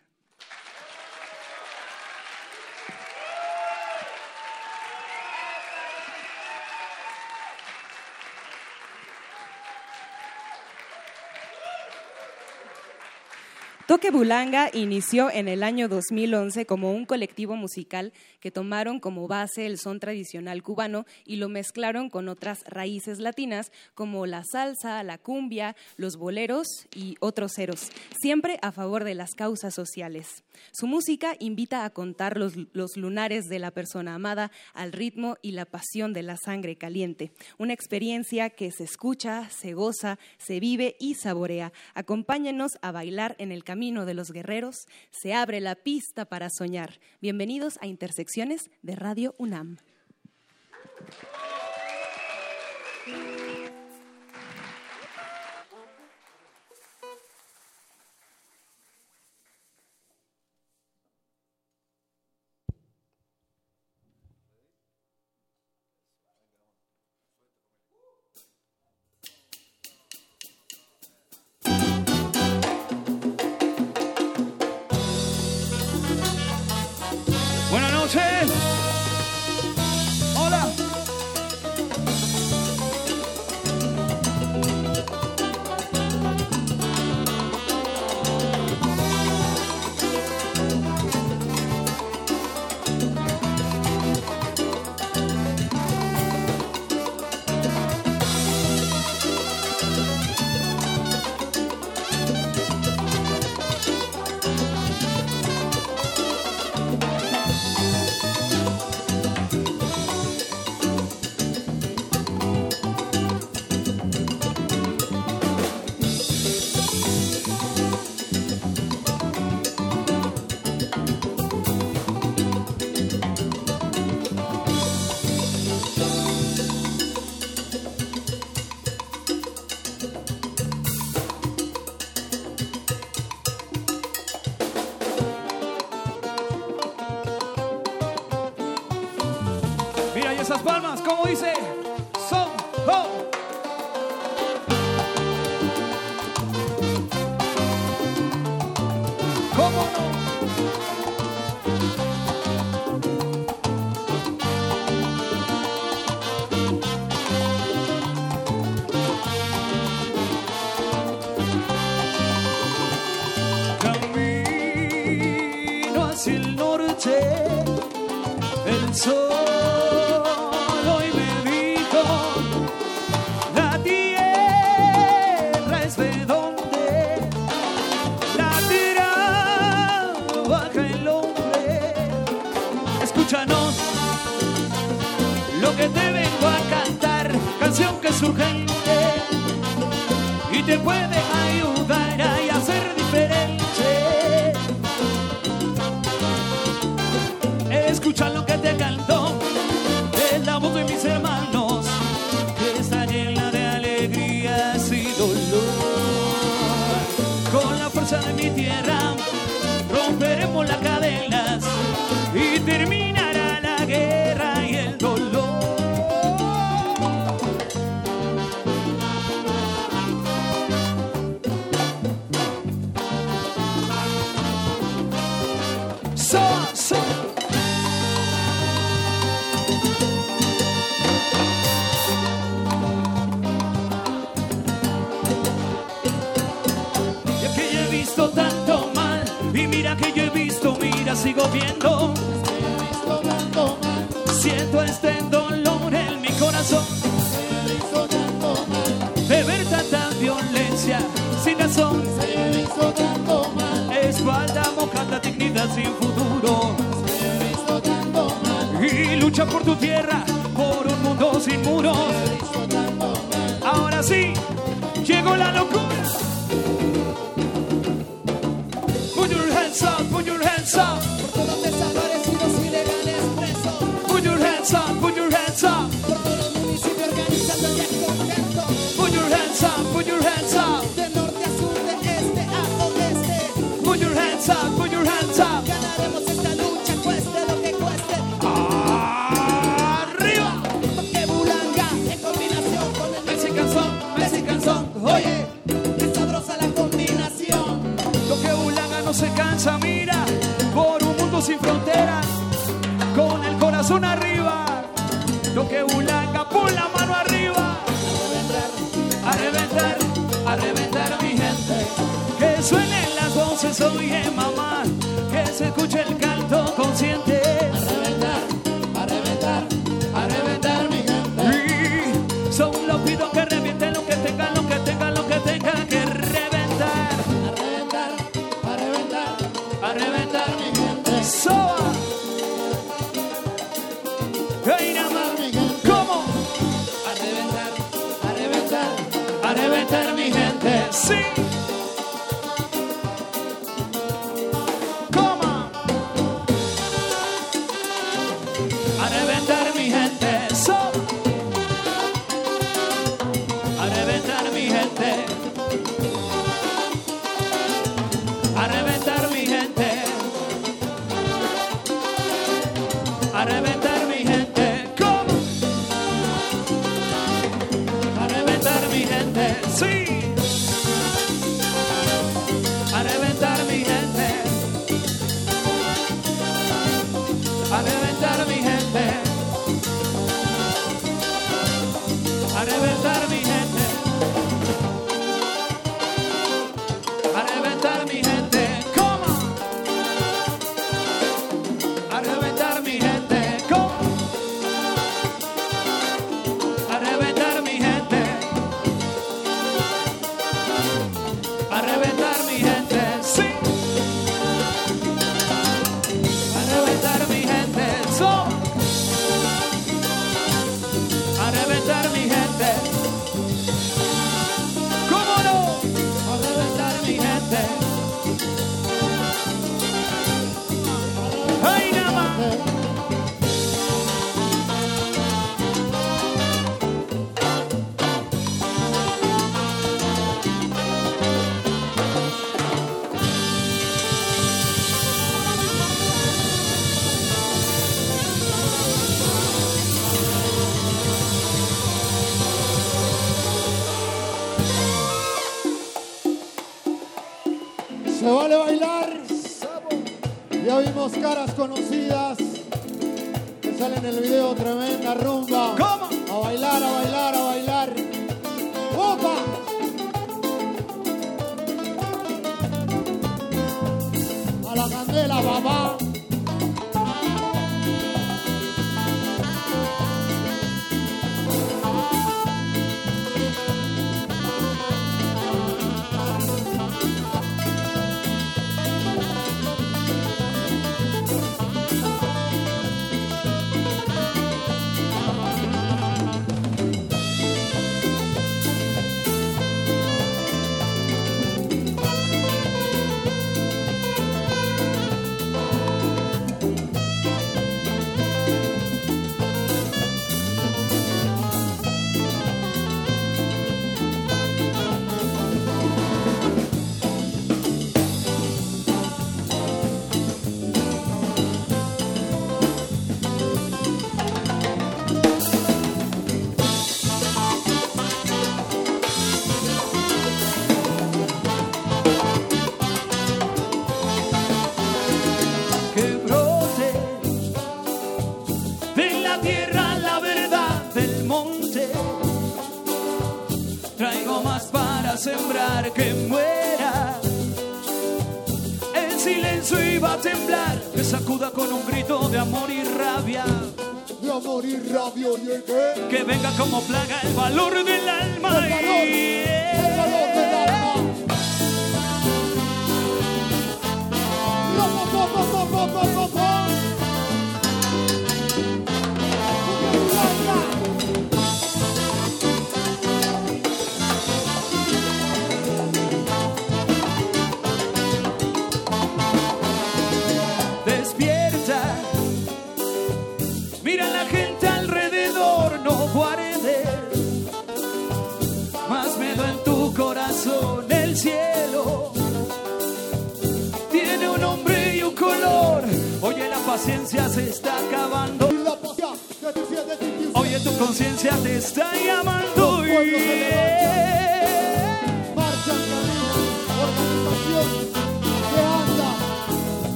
Toque Bulanga inició en el año 2011 como un colectivo musical que tomaron como base el son tradicional cubano y lo mezclaron con otras raíces latinas como la salsa, la cumbia, los boleros y otros ceros, siempre a favor de las causas sociales. Su música invita a contar los, los lunares de la persona amada al ritmo y la pasión de la sangre caliente, una experiencia que se escucha, se goza, se vive y saborea. Acompáñenos a bailar en el camino camino de los guerreros, se abre la pista para soñar. Bienvenidos a Intersecciones de Radio UNAM.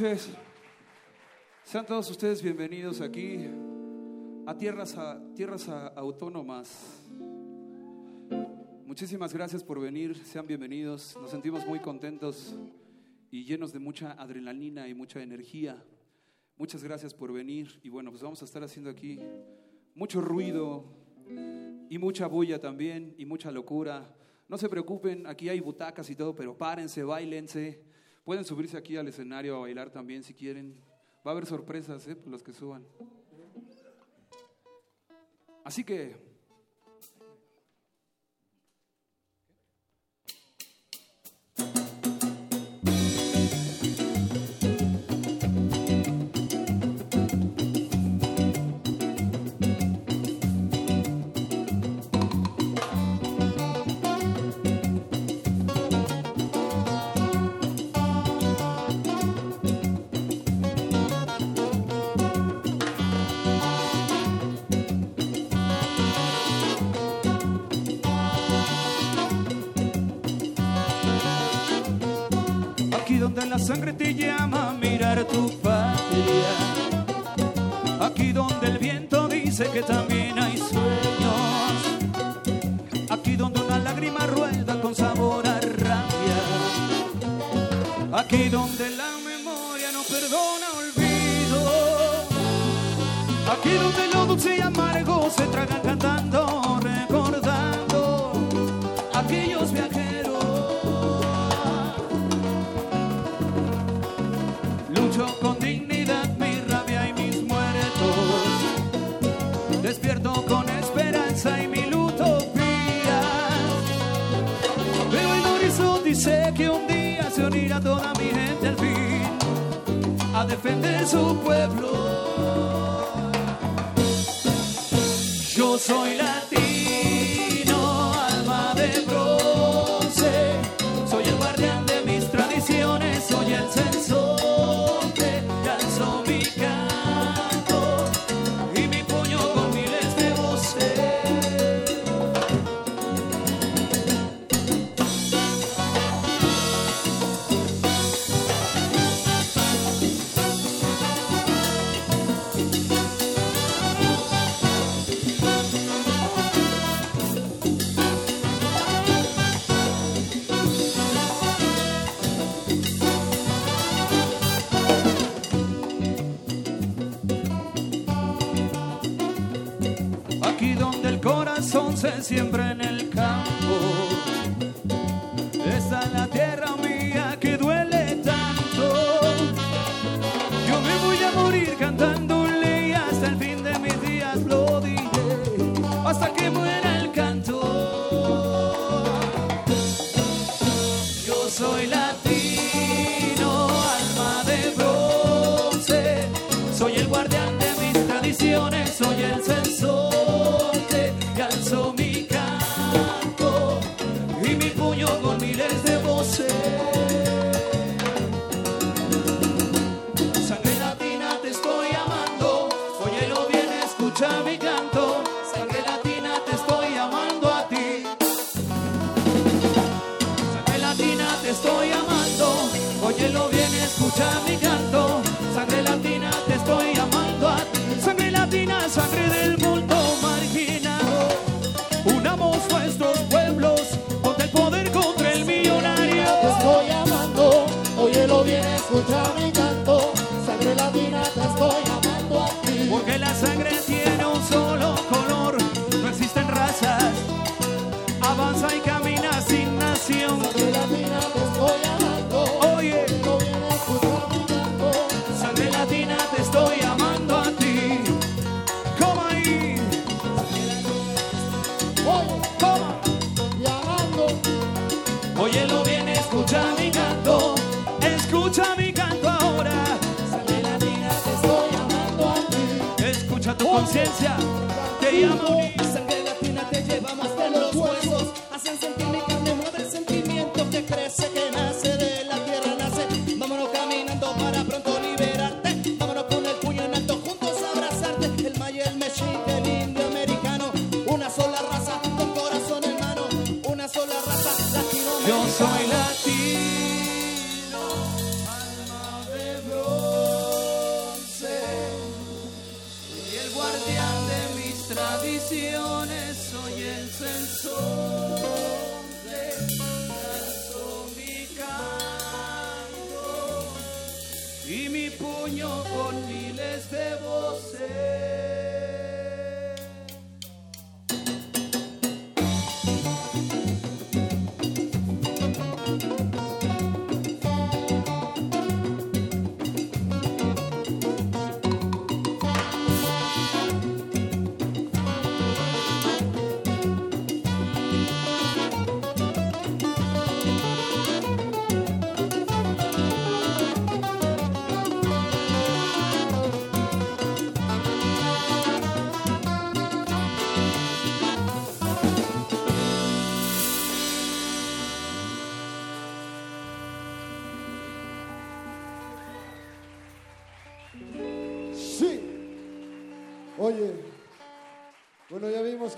Noches. Sean todos ustedes bienvenidos aquí a tierras, autónomas. Muchísimas gracias por venir, sean bienvenidos. Nos sentimos muy contentos y llenos de mucha adrenalina y mucha energía. Muchas gracias por venir y bueno, pues vamos a estar haciendo aquí mucho ruido y mucha bulla también y mucha locura. No se preocupen, aquí hay butacas y todo, pero párense, bailense. Pueden subirse aquí al escenario a bailar también si quieren. Va a haber sorpresas, ¿eh? Los que suban. Así que sangre te llama a mirar tu patria. Aquí donde el viento dice que también hay sueños. Aquí donde una lágrima rueda con sabor a rabia. Aquí donde la memoria no perdona olvido. Aquí donde lo dulce y amargo se tragan cantando, dice que un día se unirá toda mi gente al fin a defender su pueblo. Yo soy latino, corazón sonríe del conciencia. Te llama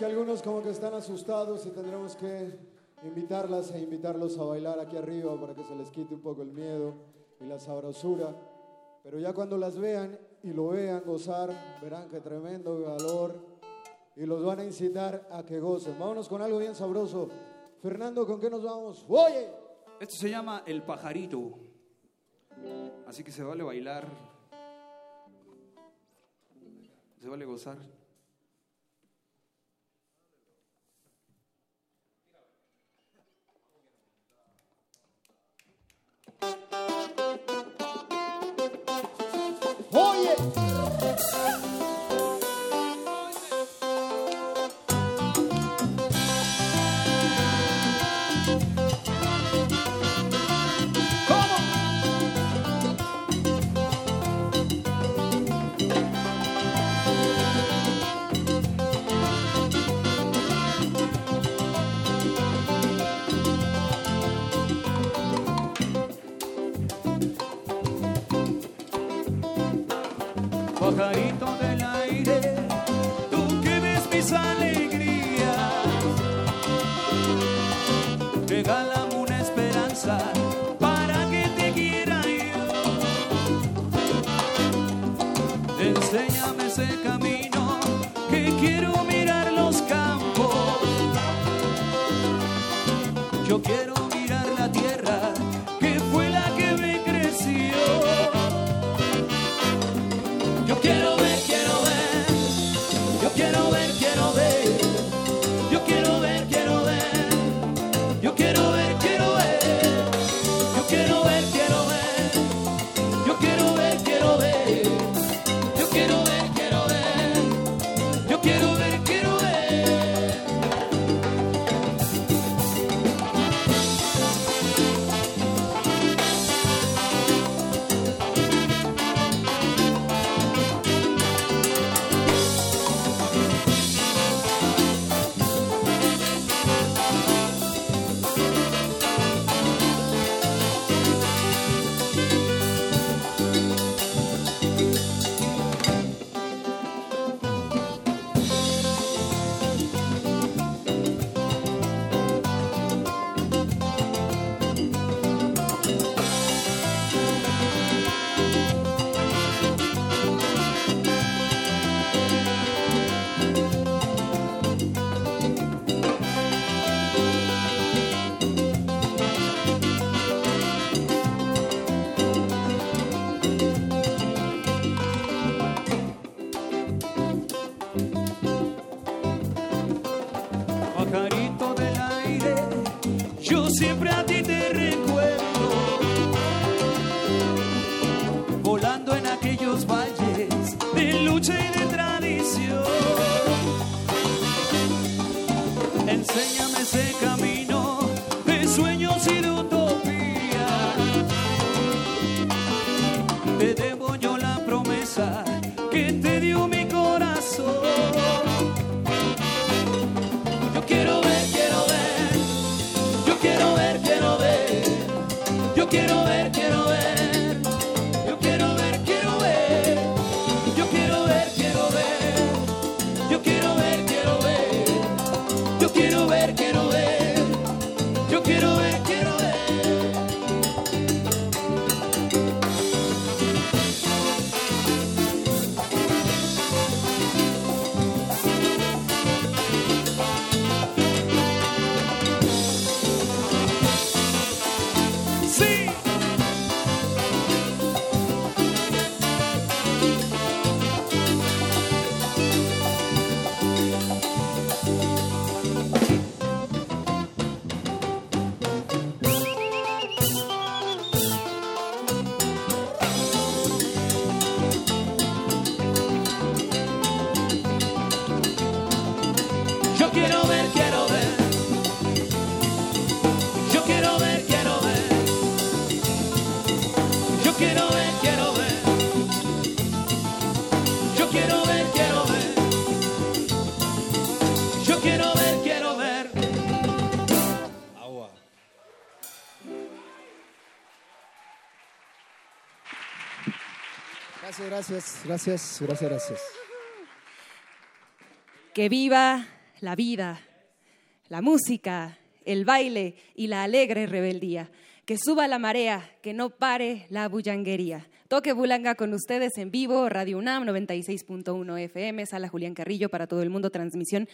que algunos como que están asustados y tendremos que invitarlas e invitarlos a bailar aquí arriba para que se les quite un poco el miedo y la sabrosura. Pero ya cuando las vean y lo vean gozar, verán que tremendo valor y los van a incitar a que gocen. Vámonos con algo bien sabroso. Fernando, ¿con qué nos vamos? ¡Oye! Esto se llama El Pajarito. Así que se vale bailar. Se vale gozar. Oye. Gracias, gracias, gracias, gracias. Que viva la vida, la música, el baile y la alegre rebeldía. Que suba la marea, que no pare la bullanguería. Toque Bulanga con ustedes en vivo, Radio UNAM 96.1 FM, Sala Julián Carrillo para todo el mundo, transmisión.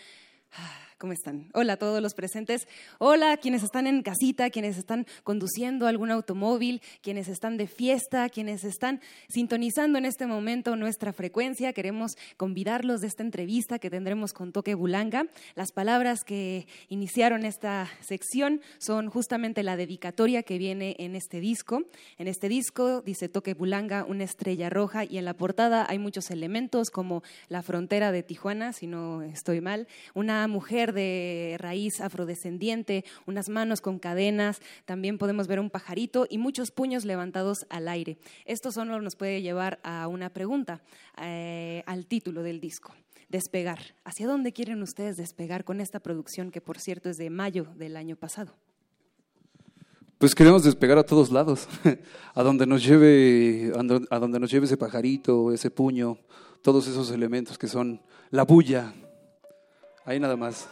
¿Cómo están? Hola a todos los presentes. Hola a quienes están en casita, quienes están conduciendo algún automóvil, quienes están de fiesta, quienes están sintonizando en este momento nuestra frecuencia. Queremos convidarlos de esta entrevista que tendremos con Toque Bulanga. Las palabras que iniciaron esta sección son justamente la dedicatoria que viene en este disco. En este disco dice Toque Bulanga, una estrella roja, y en la portada hay muchos elementos como la frontera de Tijuana, si no estoy mal, una mujer de raíz afrodescendiente, unas manos con cadenas, también podemos ver un pajarito y muchos puños levantados al aire. Esto solo nos puede llevar a una pregunta, eh, al título del disco. Despegar. ¿Hacia dónde quieren ustedes despegar con esta producción que, por cierto, es de mayo del año pasado? Pues queremos despegar a todos lados, a donde nos lleve, a donde nos lleve ese pajarito, ese puño, todos esos elementos que son la bulla. Ahí nada más.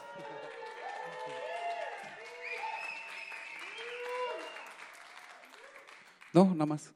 No, nada más.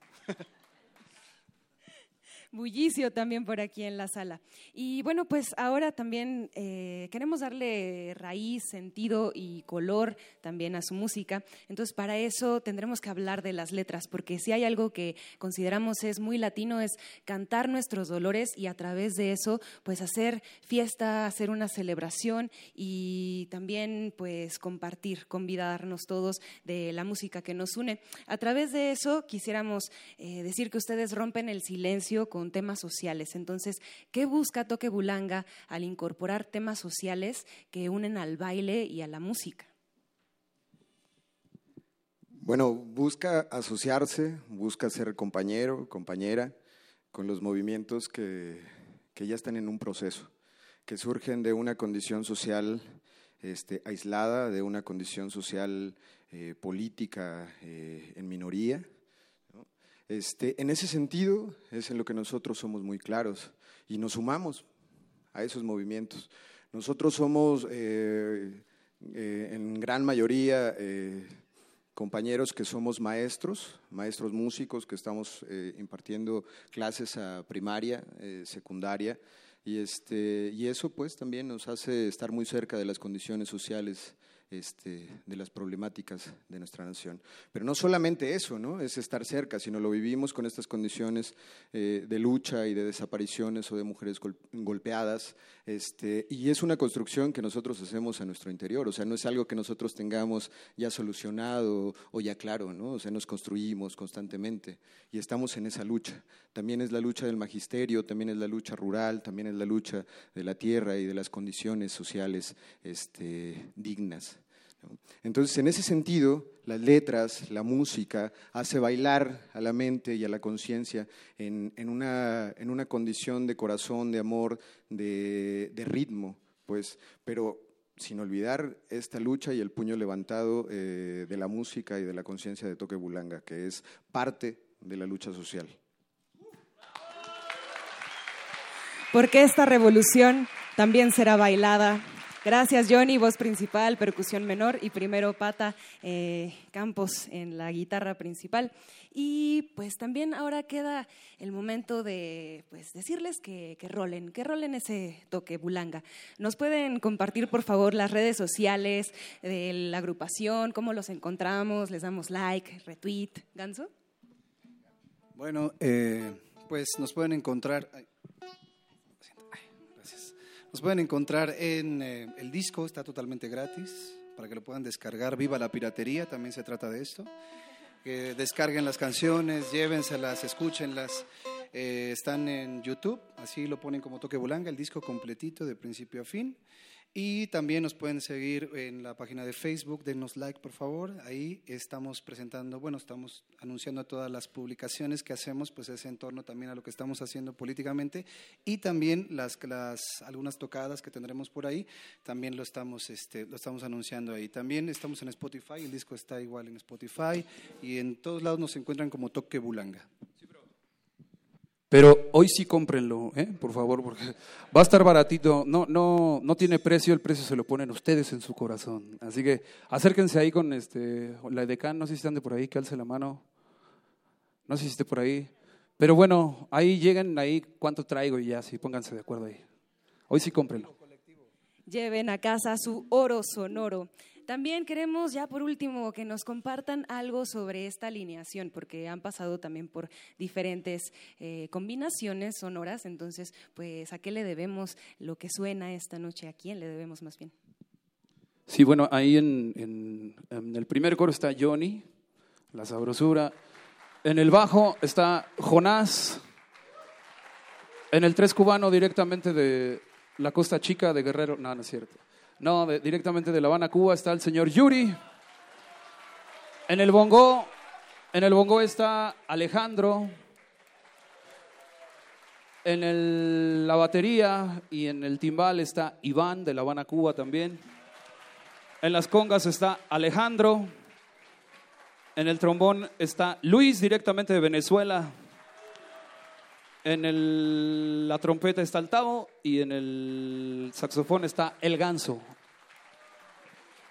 Bullicio también por aquí en la sala. Y bueno, pues ahora también eh, queremos darle raíz, sentido y color también a su música. Entonces, para eso tendremos que hablar de las letras, porque si hay algo que consideramos es muy latino, es cantar nuestros dolores y a través de eso, pues hacer fiesta, hacer una celebración y también pues compartir, convidarnos todos de la música que nos une. A través de eso quisiéramos eh, decir que ustedes rompen el silencio con con temas sociales. Entonces, ¿qué busca Toque Bulanga al incorporar temas sociales que unen al baile y a la música? Bueno, busca asociarse, busca ser compañero, compañera con los movimientos que, que ya están en un proceso, que surgen de una condición social este, aislada, de una condición social eh, política eh, en minoría, este, en ese sentido es en lo que nosotros somos muy claros y nos sumamos a esos movimientos. Nosotros somos eh, eh, en gran mayoría eh, compañeros que somos maestros, maestros músicos que estamos impartiendo clases a primaria, secundaria, y, este, y eso pues también nos hace estar muy cerca de las condiciones sociales este, de las problemáticas de nuestra nación. Pero no solamente eso, ¿no? es estar cerca, sino lo vivimos con estas condiciones eh, de lucha y de desapariciones o de mujeres golpeadas. Este, y es una construcción que nosotros hacemos a nuestro interior, o sea, no es algo que nosotros tengamos ya solucionado o ya claro, ¿no? o sea, nos construimos constantemente y estamos en esa lucha. También es la lucha del magisterio, también es la lucha rural, también es la lucha de la tierra y de las condiciones sociales este, dignas. Entonces, en ese sentido, las letras, la música, hace bailar a la mente y a la conciencia en, una, condición de corazón, de amor, de, ritmo, pues, pero sin olvidar esta lucha y el puño levantado eh, de la música y de la conciencia de Toque Bulanga, que es parte de la lucha social. Porque esta revolución también será bailada Gracias, Johnny, voz principal, percusión menor y primero Pata eh, Campos en la guitarra principal. Y pues también ahora queda el momento de pues, decirles que, que rolen, que rolen ese toque bulanga. ¿Nos pueden compartir, por favor, las redes sociales de la agrupación? ¿Cómo los encontramos? ¿Les damos like, retweet? ¿Ganso? Bueno, eh, pues nos pueden encontrar... Nos pueden encontrar en eh, el disco, está totalmente gratis, para que lo puedan descargar. Viva la piratería, también se trata de esto. Que descarguen las canciones, llévenselas, escúchenlas. Eh, están en YouTube, así lo ponen como Toque Bulanga, el disco completito de principio a fin. Y también nos pueden seguir en la página de Facebook, denos like por favor. Ahí estamos presentando, bueno, estamos anunciando todas las publicaciones que hacemos, pues es en torno también a lo que estamos haciendo políticamente y también las, las algunas tocadas que tendremos por ahí, también lo estamos, este, lo estamos anunciando ahí. También estamos en Spotify, el disco está igual en Spotify y en todos lados nos encuentran como Toque Bulanga. Pero hoy sí cómprenlo, ¿eh? por favor, porque va a estar baratito. No, no, no tiene precio, el precio se lo ponen ustedes en su corazón. Así que acérquense ahí con este, la edecán, no sé si están de por ahí, que alce la mano. No sé si esté por ahí. Pero bueno, ahí lleguen, ahí cuánto traigo y ya, sí, pónganse de acuerdo ahí. Hoy sí cómprenlo. Lleven a casa su oro sonoro. También queremos ya por último que nos compartan algo sobre esta alineación, porque han pasado también por diferentes eh, combinaciones sonoras. Entonces, pues, ¿a qué le debemos lo que suena esta noche? ¿A quién le debemos más bien? Sí, bueno, ahí en, en- en el primer coro está Johnny, la sabrosura. En el bajo está Jonás. En el tres cubano directamente de la Costa Chica de Guerrero. No, no es cierto. No, de- directamente de La Habana, Cuba está el señor Yuri. En el bongo, en el bongo está Alejandro. En el- la batería y en el timbal está Iván de La Habana, Cuba también. En las congas está Alejandro. En el trombón está Luis, directamente de Venezuela. En el- la trompeta está el Tavo y en el saxofón está el Ganso.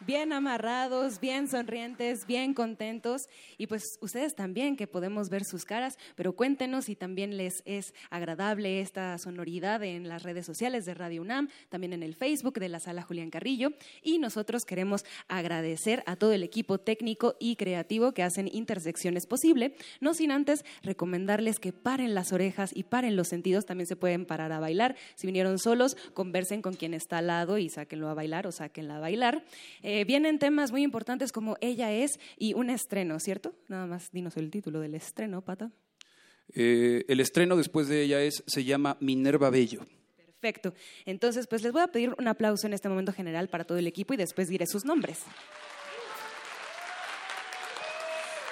Bien amarrados, bien sonrientes, bien contentos. Y pues ustedes también que podemos ver sus caras, pero cuéntenos si también les es agradable esta sonoridad en las redes sociales de Radio UNAM, también en el Facebook de la Sala Julián Carrillo. Y nosotros queremos agradecer a todo el equipo técnico y creativo que hacen Intersecciones posible, no sin antes recomendarles que paren las orejas y paren los sentidos, también se pueden parar a bailar, si vinieron solos, conversen con quien está al lado y sáquenlo a bailar o sáquenla a bailar. Vienen temas muy importantes como Ella es y un estreno, ¿cierto? Nada más dinos el título del estreno, Pata. Eh, el estreno después de ella es, se llama Minerva Bello. Perfecto. Entonces, pues les voy a pedir un aplauso en este momento general para todo el equipo y después diré sus nombres.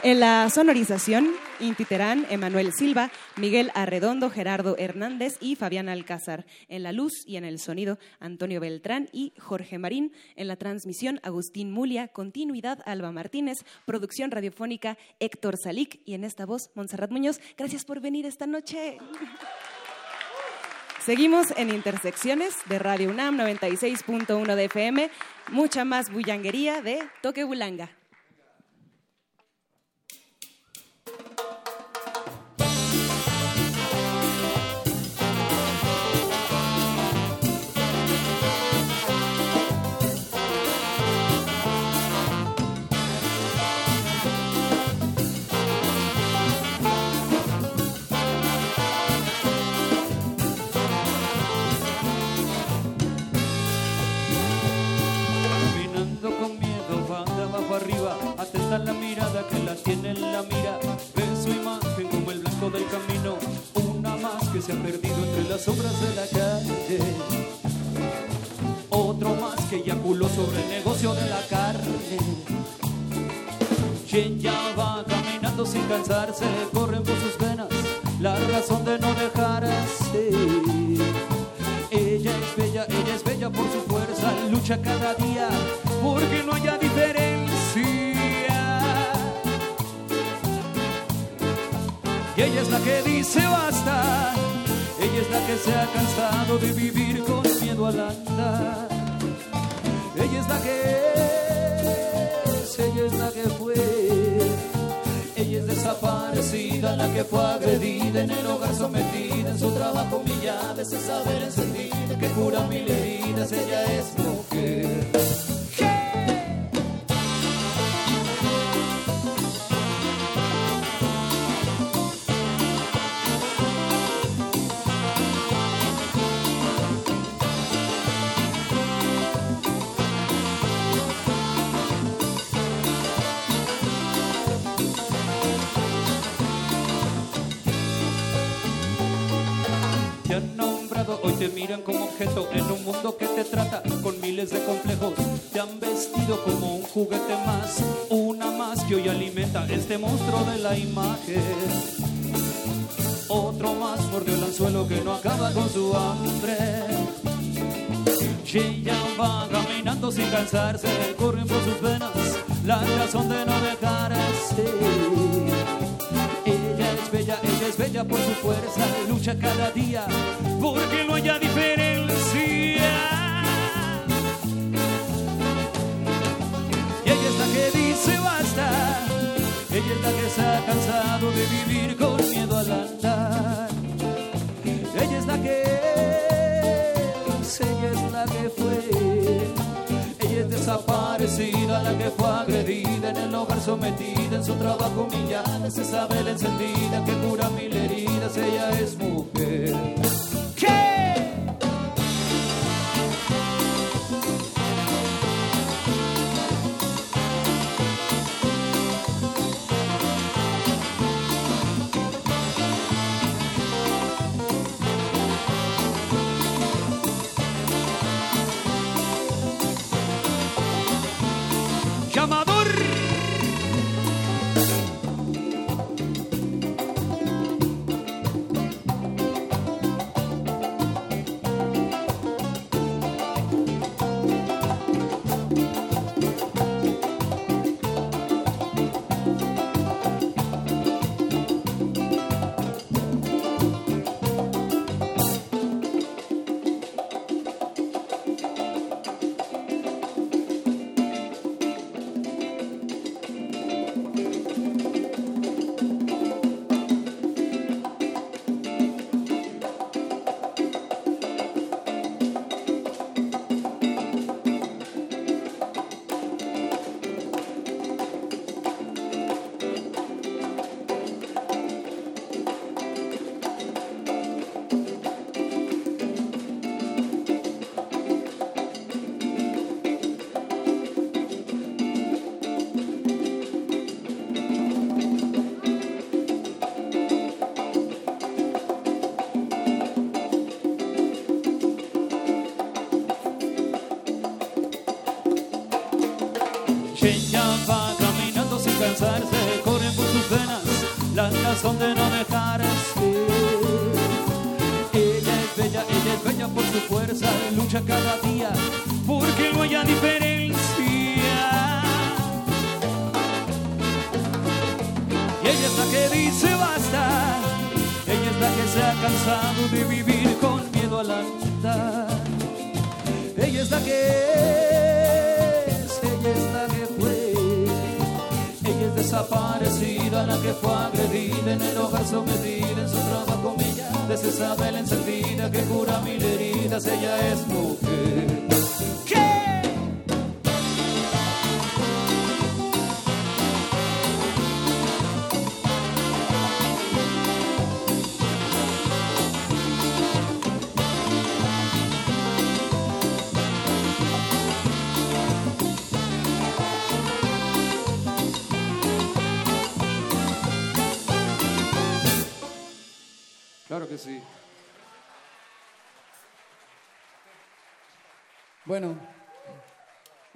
En la sonorización, Inti Terán, Emanuel Silva, Miguel Arredondo, Gerardo Hernández y Fabián Alcázar. En la luz y en el sonido, Antonio Beltrán y Jorge Marín. En la transmisión, Agustín Mulia. Continuidad, Alba Martínez. Producción radiofónica, Héctor Salic. Y en esta voz, Montserrat Muñoz. Gracias por venir esta noche. Seguimos en Intersecciones de Radio UNAM 96.1 de FM. Mucha más bullanguería de Toque Bulanga. Atenta la mirada que la tiene en la mira. Ve su imagen como el blanco del camino, una más que se ha perdido entre las sombras de la calle. Otro más que eyaculó sobre el negocio de la carne. Quien ya va caminando sin cansarse, corren por sus venas la razón de no dejarse. Ella es bella, ella es bella por su fuerza, lucha cada día porque no haya diferencia. Y ella es la que dice basta, ella es la que se ha cansado de vivir con miedo al andar. Ella es la que es, ella es la que fue. Ella es desaparecida, la que fue agredida en el hogar sometida, en su trabajo humillada, ese saber encendido que cura mil heridas, ella es mujer. Te miran como objeto en un mundo que te trata con miles de complejos. Te han vestido como un juguete más, una más que hoy alimenta este monstruo de la imagen. Otro más mordió el anzuelo que no acaba con su hambre. Y ella va caminando sin cansarse, corren por sus venas la razón de no dejarse. Ella es bella, por su fuerza, lucha cada día porque no haya diferencia. Y ella es la que dice basta, ella es la que se ha cansado de vivir con miedo al andar. Ella es la que es, ella es la que fue. Ella es desaparecida, la que fue agredida en el hogar sometida, en su trabajo humillada, se sabe la encendida que cura mil heridas, ella es mujer.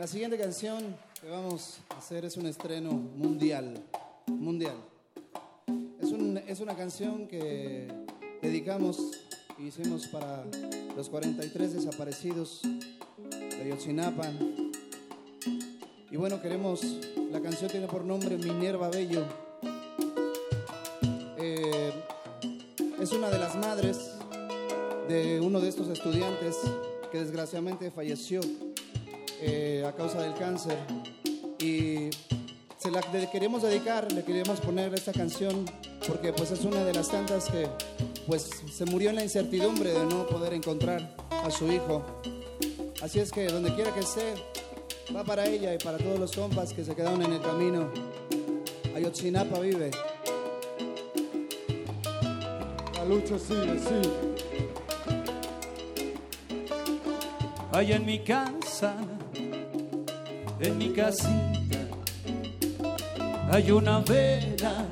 La siguiente canción que vamos a hacer es un estreno mundial. Mundial. Es, un- es una canción que dedicamos y hicimos para los 43 desaparecidos de Ayotzinapa. Y bueno, queremos, la canción tiene por nombre Minerva Bello. Eh, es una de las madres de uno de estos estudiantes que desgraciadamente falleció eh, a causa del cáncer. Y se la queremos dedicar, le queremos poner esta canción porque pues es una de las tantas que pues se murió en la incertidumbre de no poder encontrar a su hijo. Así es que donde quiera que esté, va para ella y para todos los compas que se quedaron en el camino. Ayotzinapa vive. La lucha sigue, sí. Allá en mi casa, en mi casita, hay una vela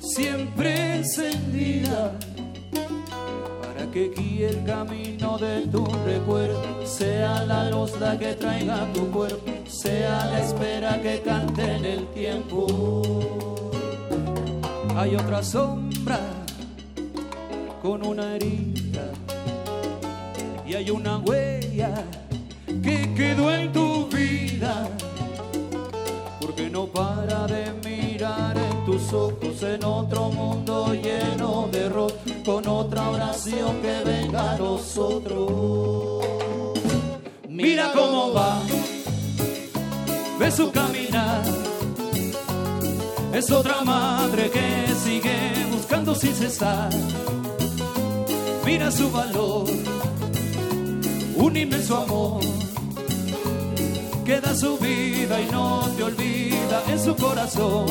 siempre encendida para que guíe el camino de tu recuerdo, sea la luz la que traiga tu cuerpo, sea la espera que cante en el tiempo. Hay otra sombra con una herida y hay una huella que quedó en tu porque no para de mirar en tus ojos en otro mundo lleno de error, con otra oración que venga a nosotros. Mira cómo va, ve su caminar. Es otra madre que sigue buscando sin cesar. Mira su valor, un inmenso amor que da su vida y no te olvida en su corazón.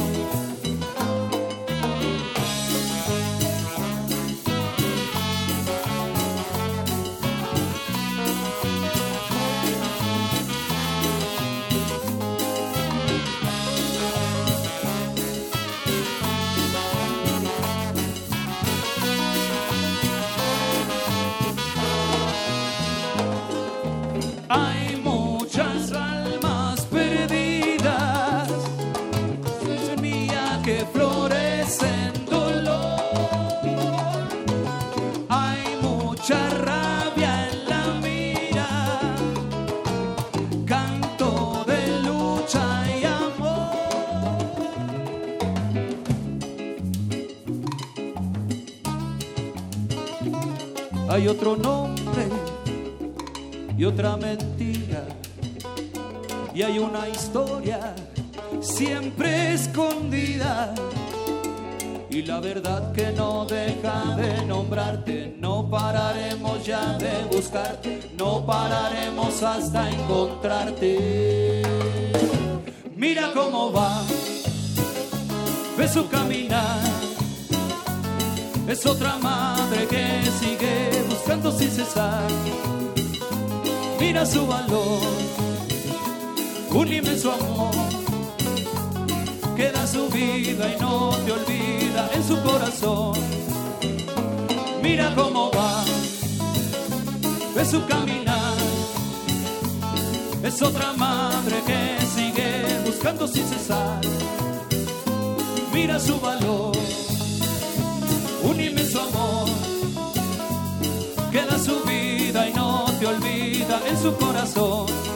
De nombrarte, no pararemos ya de buscarte, no pararemos hasta encontrarte. Mira cómo va, ve su caminar. Es otra madre que sigue buscando sin cesar mira su valor, un inmenso amor que da su vida y no te olvida en su corazón. Mira cómo va, ve su caminar, es otra madre que sigue buscando sin cesar. Mira su valor, un inmenso amor que da su vida y no te olvida en su corazón.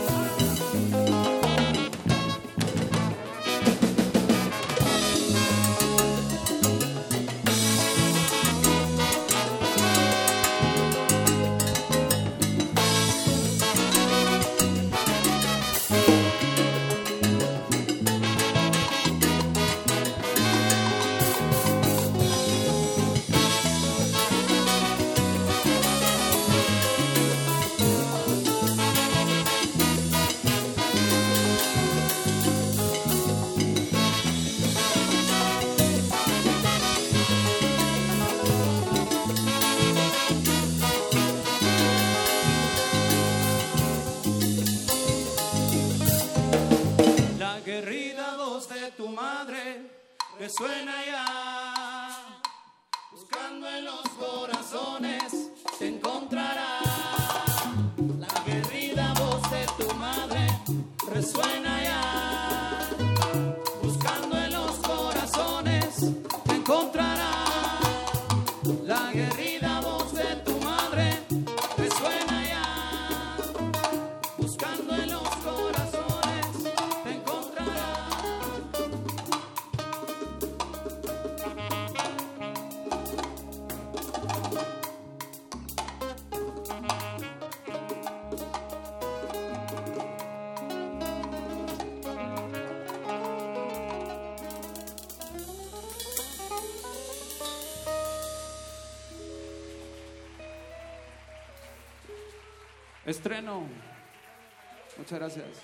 Muchas gracias.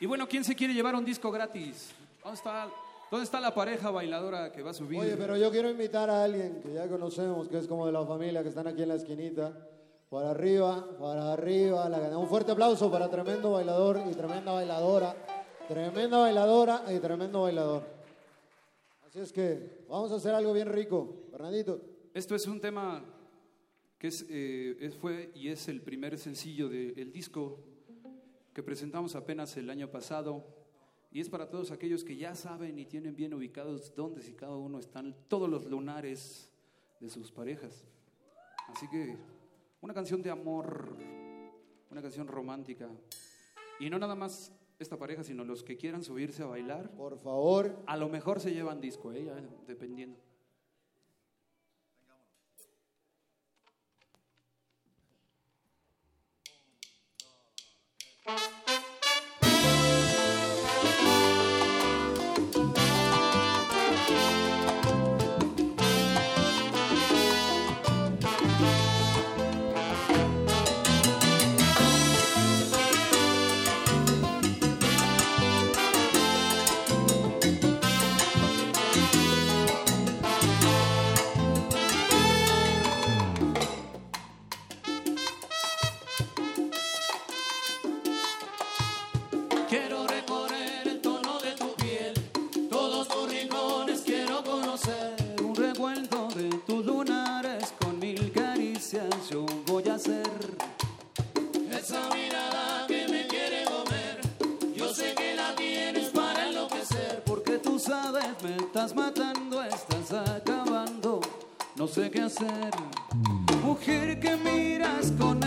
Y bueno, ¿quién se quiere llevar un disco gratis? ¿Dónde está, dónde está la pareja bailadora que va a subir? Oye, pero yo quiero invitar a alguien que ya conocemos, que es como de la familia, que están aquí en la esquinita. Para arriba, para arriba. la- un fuerte aplauso para tremendo bailador y tremenda bailadora. Tremenda bailadora y tremendo bailador. Así es que vamos a hacer algo bien rico. Fernandito. Esto es un tema que es, eh, es- fue y es el primer sencillo del disco que presentamos apenas el año pasado. Y es para todos aquellos que ya saben y tienen bien ubicados dónde y cada uno están todos los lunares de sus parejas. Así que una canción de amor, una canción romántica. Y no nada más esta pareja, sino los que quieran subirse a bailar. Por favor. A lo mejor se llevan disco, ¿eh? Dependiendo. Hacer. Mujer que miras con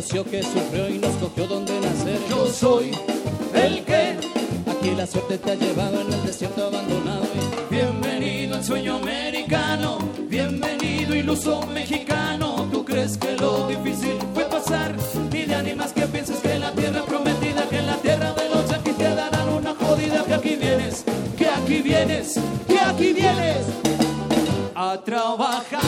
que sufrió y nos cogió donde nacer. Yo soy el que aquí la suerte te ha llevado en el desierto abandonado. Bienvenido al sueño americano, bienvenido iluso mexicano. ¿Tú crees que lo difícil fue pasar? Ni de ánimas que pienses que la tierra prometida, que en la tierra de los yanquis te darán una jodida. Que aquí vienes, que aquí vienes, que aquí vienes a trabajar.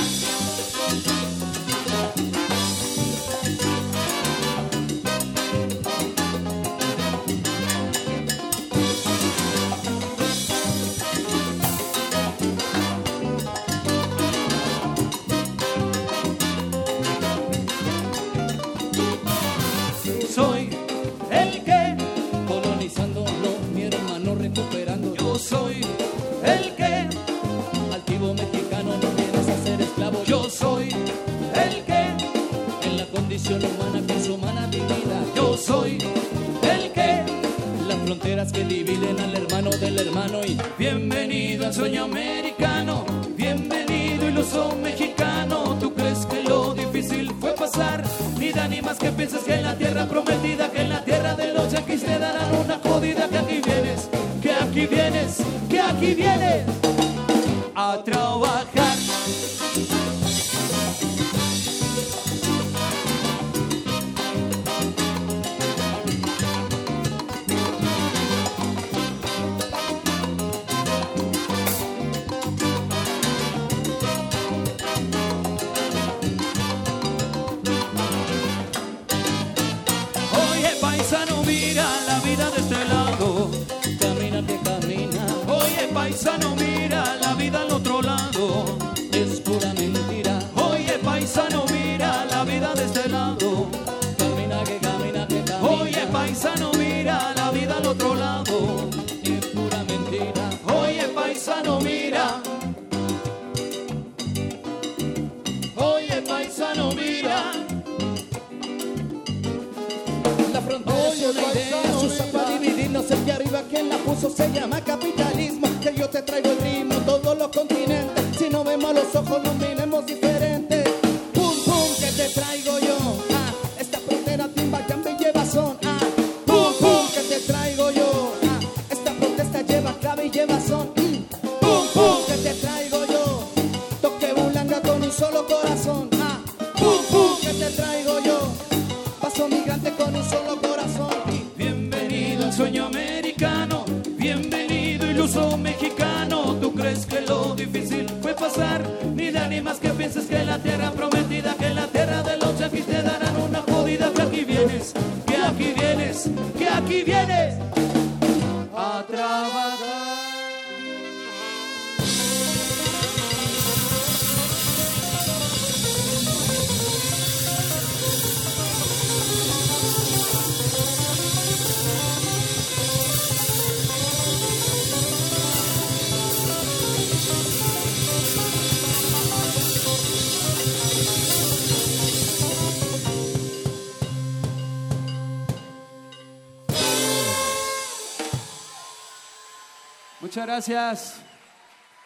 Muchas gracias.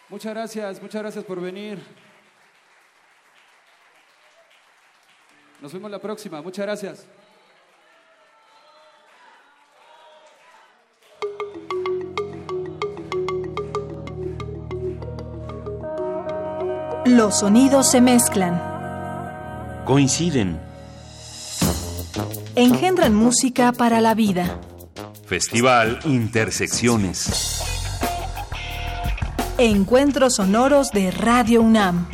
Muchas gracias, muchas gracias por venir. Nos vemos la próxima. Muchas gracias. Los sonidos se mezclan, Coinciden. engendran música para la vida. Festival Intersecciones. Encuentros sonoros de Radio UNAM.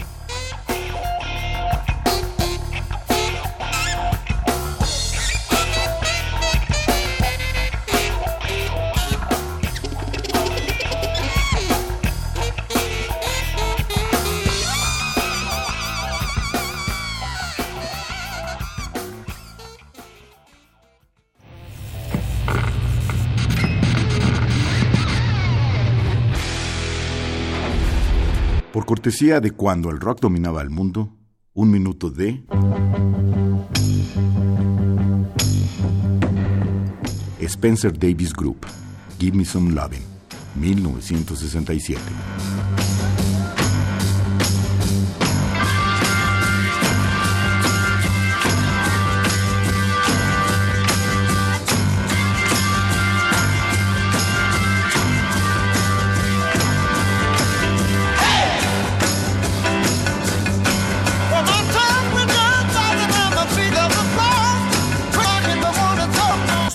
Cortesía de cuando el rock dominaba el mundo, un minuto de... Spencer Davis Group, Give Me Some Lovin', 1967.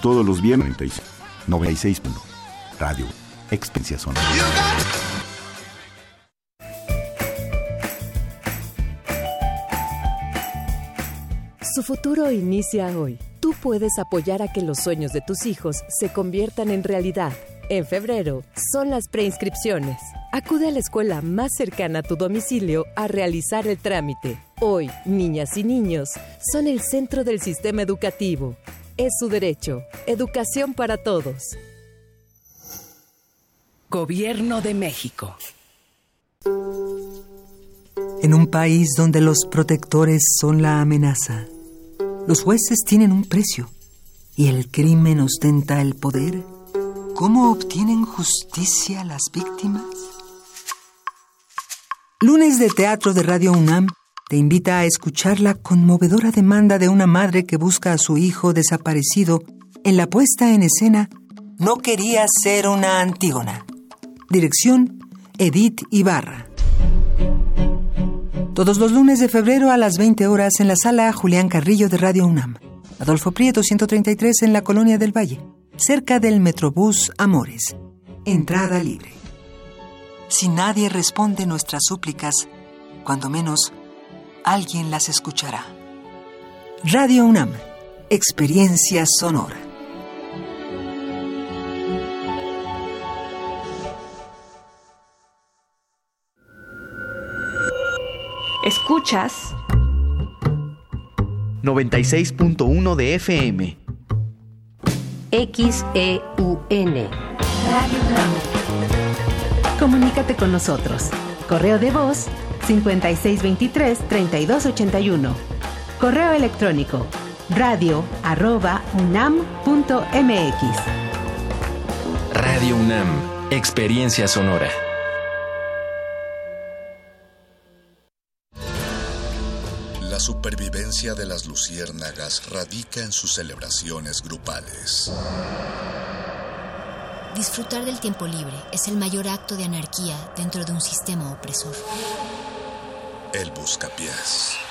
Todos los viernes 96. Radio Experiencia. Su futuro inicia hoy. Tú puedes apoyar a que los sueños de tus hijos se conviertan en realidad. En febrero son las preinscripciones. Acude a la escuela más cercana a tu domicilio a realizar el trámite. Hoy, niñas y niños son el centro del sistema educativo. Es su derecho. Educación para todos. Gobierno de México. En un país donde los protectores son la amenaza, los jueces tienen un precio y el crimen ostenta el poder, ¿cómo obtienen justicia las víctimas? Lunes de Teatro de Radio UNAM te invita a escuchar la conmovedora demanda de una madre que busca a su hijo desaparecido en la puesta en escena No quería ser una Antígona. Dirección Edith Ibarra. Todos los lunes de febrero a las 20 horas en la sala Julián Carrillo de Radio UNAM. Adolfo Prieto 133 en la Colonia del Valle, cerca del Metrobús Amores. Entrada libre. Si nadie responde nuestras súplicas, cuando menos alguien las escuchará. Radio UNAM, experiencia sonora. Escuchas 96.1 de FM. XEUN. Comunícate con nosotros. Correo de voz 5623-3281. Correo electrónico radio arroba unam.mx. Radio UNAM, experiencia sonora. La supervivencia de las luciérnagas radica en sus celebraciones grupales. Disfrutar del tiempo libre es el mayor acto de anarquía dentro de un sistema opresor. El buscapiés.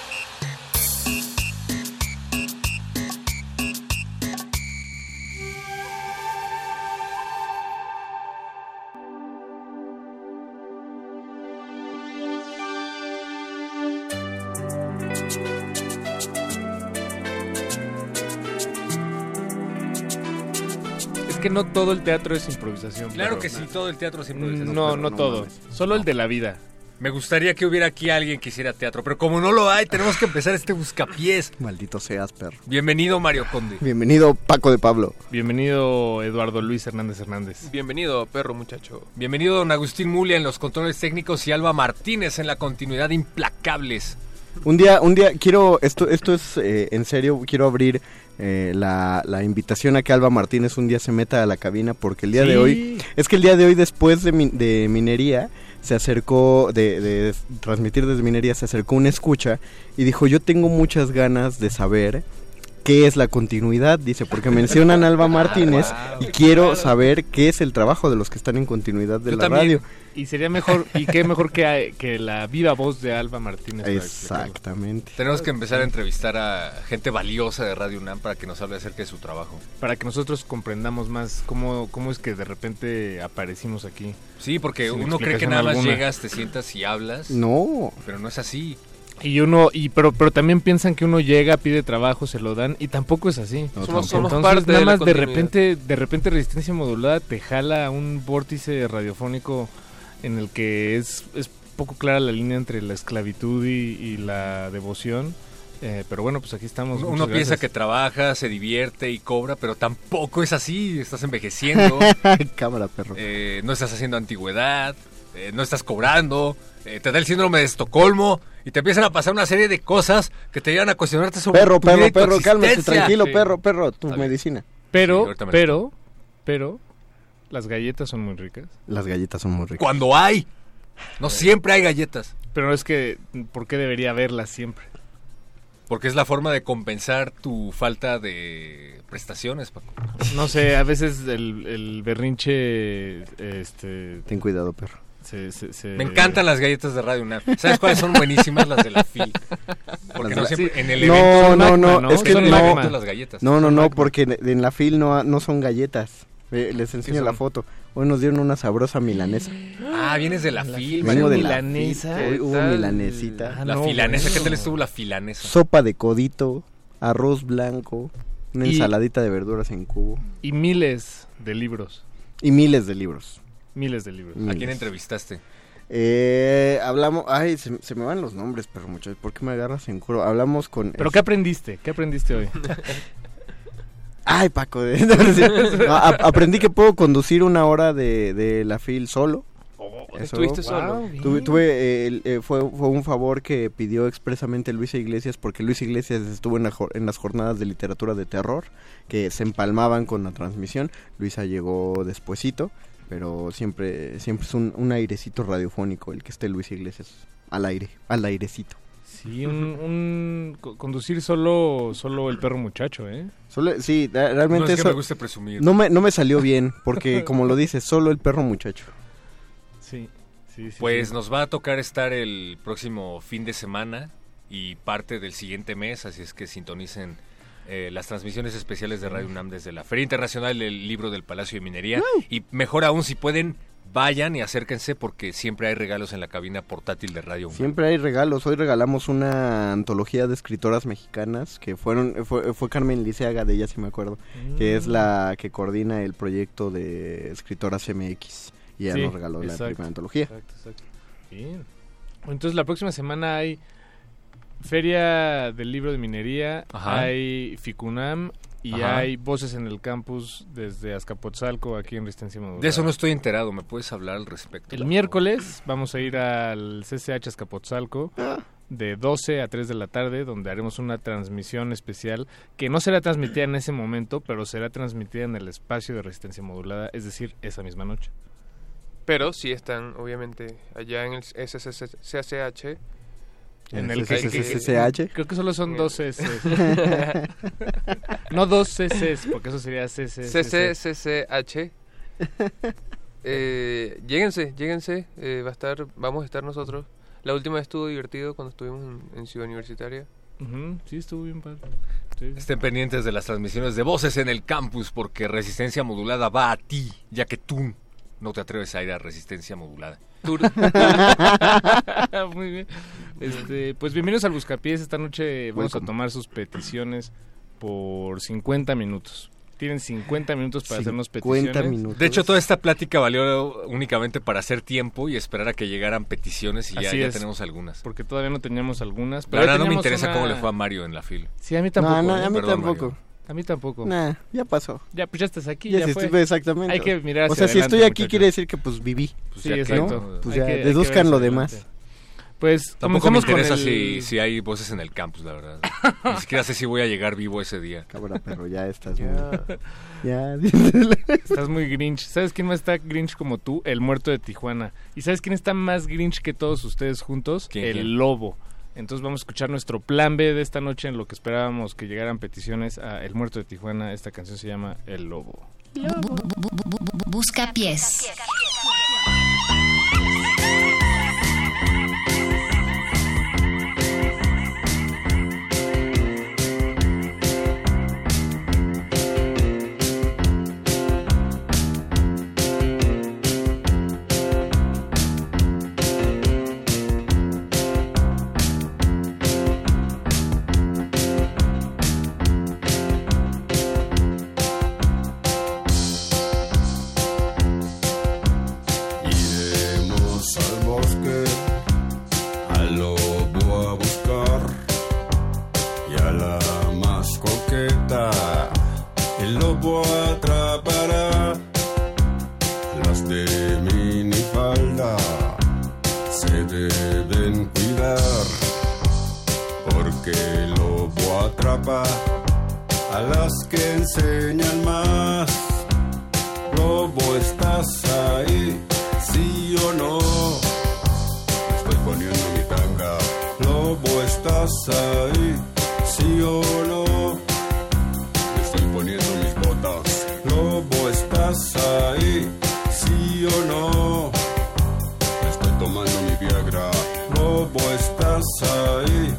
Que no todo el teatro es improvisación. Claro pero- que sí, todo el teatro es improvisación. No, no todo. Solo el de la vida. Me gustaría que hubiera aquí alguien que hiciera teatro, pero como no lo hay, tenemos que empezar este buscapiés. Maldito seas, perro. Bienvenido, Mario Conde. Bienvenido, Paco de Pablo. Bienvenido, Eduardo Luis Hernández Hernández. Bienvenido, perro muchacho. Bienvenido, don Agustín Mulia en los controles técnicos y Alba Martínez en la continuidad de Implacables. Un día, un día, quiero, esto, esto es eh, en serio, quiero abrir eh, la, la invitación a que Alba Martínez un día se meta a la cabina porque el día de hoy, es que el día de hoy después de, min- de minería, se acercó, de, de transmitir desde minería, se acercó una escucha y dijo, yo tengo muchas ganas de saber qué es la continuidad, dice, porque mencionan a Alba Martínez y quiero saber qué es el trabajo de los que están en continuidad de Yo la también. radio. Y sería mejor, y qué mejor que, que la viva voz de Alba Martínez. Exactamente. Tenemos que empezar a entrevistar a gente valiosa de Radio UNAM para que nos hable acerca de su trabajo. Para que nosotros comprendamos más cómo, cómo es que de repente aparecimos aquí. Sí, porque Sin uno cree que nada más llegas, te sientas y hablas. No. Pero no es así. Y uno, y pero, pero también piensan que uno llega, pide trabajo, se lo dan, y tampoco es así. No, Somos- somos Entonces, parte nada más de repente, de repente resistencia modulada te jala a un vórtice radiofónico en el que es, es poco clara la línea entre la esclavitud y, y la devoción. Eh, pero bueno, pues aquí estamos. Uno, muchas piensa gracias. que trabaja, se divierte y cobra, pero tampoco es así. Estás envejeciendo. Cámara, perro. eh, no estás haciendo antigüedad. eh, no estás cobrando. Eh, te da el síndrome de Estocolmo. Y te empiezan a pasar una serie de cosas que te llevan a cuestionarte sobre Perro, tu vida perro, y tu perro, cálmate, tranquilo, Sí. perro, perro, tu Está bien. medicina. Pero, Sí, ahorita me pero, pero, las galletas son muy ricas. Las galletas son muy ricas. Cuando hay. No siempre hay galletas. Pero es que, ¿por qué debería haberlas siempre? Porque es la forma de compensar tu falta de prestaciones, Paco. No sé, a veces el, el berrinche, este... Ten cuidado, perro. Se- se- se- Me encantan las galletas de Radio UNAM. ¿Sabes cuáles son buenísimas? Las de la FIL. Porque no siempre, en el no, evento son no, Magma, no, ¿no? es que Son no, Magma las galletas. no, no, no, Magma. porque en, la fil no, no son galletas. Eh, les enseño la foto. Hoy nos dieron una sabrosa milanesa. Ah, vienes de la FIL. Vengo de milanesa. la fil. Hoy hubo milanesita. Ah, La no, filanesa, ¿qué tal estuvo la filanesa? Sopa de codito, arroz blanco, una Y- ensaladita de verduras en cubo Y miles de libros. y miles de libros. Miles de libros. ¿A quién entrevistaste? Eh, hablamos, ay, se, se me van los nombres, pero muchachos, ¿por qué me agarras en curo? Hablamos con... ¿Pero qué aprendiste? ¿Qué aprendiste hoy? Ay, Paco, de- No, a- aprendí que puedo conducir una hora de, de la fil solo. estuviste solo. Wow, bien. Tuve, tuve, eh, el- eh, fue, fue un favor que pidió expresamente Luisa Iglesias porque Luisa Iglesias estuvo en, la en las jornadas de literatura de terror que se empalmaban con la transmisión. Luisa llegó despuesito, pero siempre, siempre es un, un airecito radiofónico el que esté Luisa Iglesias al aire, al airecito. Sí, un, un- co- conducir solo, solo el perro muchacho, ¿eh? Solo, sí, realmente No es que eso me guste presumir. no me, no me salió bien porque como lo dices, solo el perro muchacho. Sí, sí, sí. Pues sí. nos va a tocar estar el próximo fin de semana y parte del siguiente mes, así es que sintonicen eh, las transmisiones especiales de Radio UNAM desde la Feria Internacional del Libro del Palacio de Minería. Y mejor aún, si pueden, vayan y acérquense porque siempre hay regalos en la cabina portátil de Radio UNAM. Siempre hay regalos. Hoy regalamos una antología de escritoras mexicanas que fueron fue, fue Carmen Liceaga, de ella sí me acuerdo, que es la que coordina el proyecto de escritoras MX y ella Sí, nos regaló la primera antología. Exacto, exacto. Bien. Entonces la próxima semana hay Feria del Libro de Minería, Ajá. hay Ficunam y Ajá. hay Voces en el Campus desde Azcapotzalco aquí en Resistencia Modulada. De eso no estoy enterado, ¿me puedes hablar al respecto? El miércoles vamos a ir al CCH Azcapotzalco Ah. de 12 a 3 de la tarde, donde haremos una transmisión especial que no será transmitida en ese momento, pero será transmitida en el espacio de resistencia modulada, es decir, esa misma noche. Pero sí están, obviamente, allá en el SSCH. En ¿El CCCCH? creo que solo son dos CCs. no dos CCs, porque eso sería CC. CCCCH. Eh, lléguense, lléguense. eh, va a estar, vamos a estar nosotros. La última vez estuvo divertido cuando estuvimos en, en Ciudad Universitaria. Sí, estuvo bien padre. Sí. Estén pendientes de las transmisiones de Voces en el Campus porque Resistencia Modulada va a ti, ya que tú no te atreves a ir a Resistencia Modulada. Muy bien. Este, pues bienvenidos al Buscapiés. Esta noche vamos a tomar sus peticiones por 50 minutos. Tienen 50 minutos para hacernos 50 peticiones. minutos. De hecho, toda esta plática valió únicamente para hacer tiempo y esperar a que llegaran peticiones y ya, Así ya es. tenemos algunas. Porque todavía no teníamos algunas. La Pero verdad ya no me interesa una- cómo le fue a Mario en la fila. Sí, a mí tampoco. No, no, ¿eh? a mí Perdón, tampoco. Mario. A mí tampoco. Nah, ya pasó. Ya, pues ya estás aquí. Ya, Ya, sí fue. estuve exactamente. Hay que mirar O hacia sea, si estoy aquí muchachos. quiere decir que pues viví. Pues Sí, ya exacto. ¿no? Pues Hay ya, que- deduzcan lo demás. adelante. Pues Tampoco me interesa el... si, si hay voces en el campus, la verdad. Ni siquiera sé si voy a llegar vivo ese día. Cabra, perro, ya estás Ya. muy... Ya. Estás muy Grinch. ¿Sabes quién más está Grinch como tú? El muerto de Tijuana. ¿Y sabes quién está más Grinch que todos ustedes juntos? ¿Quién, el quién? lobo. Entonces vamos a escuchar nuestro plan B de esta noche en lo que esperábamos que llegaran peticiones a El muerto de Tijuana. Esta canción se llama El lobo. Busca pies. Las de minifalda. Se deben cuidar porque el lobo atrapa a las que enseñan más. Lobo, ¿estás ahí? ¿Sí o no? Estoy poniendo mi tanga. Lobo, ¿estás ahí? ¿Sí o no? Estoy poniendo mis botas. Lobo, ¿estás ahí? ¿Sí o no? Estoy tomando mi Viagra. Lobo, ¿estás ahí?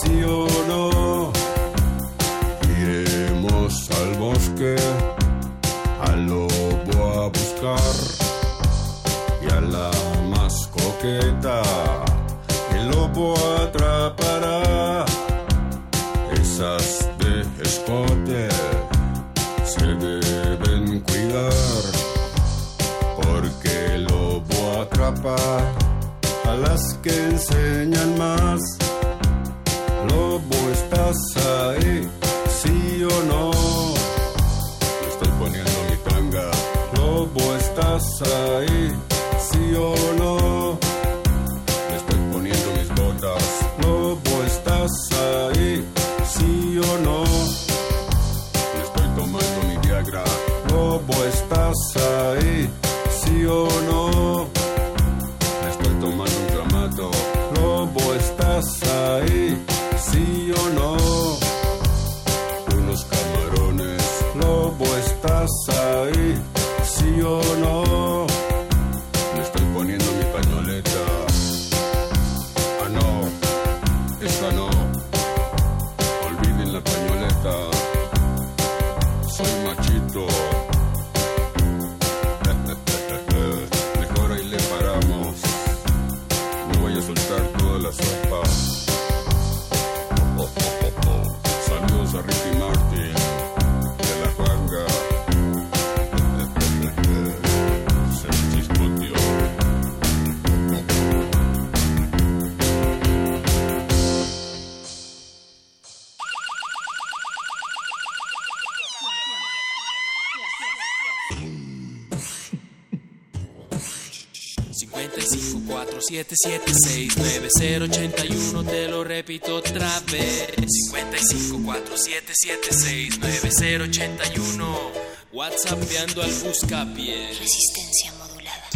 ¿Sí o no? Iremos al bosque al lobo a buscar a las que enseñan más lobo estás ahí sí o no Estoy poniendo mi tanga. Lobo, ¿estás ahí? ¿Sí o no? Estoy poniendo mis botas. Lobo, ¿estás ahí? ¿Sí o no? Estoy tomando mi Viagra. Lobo, ¿estás ahí? ¿Sí o no? 776-9081, te lo repito otra vez. 5547769081, WhatsAppeando al buscapié. Resistencia modulada.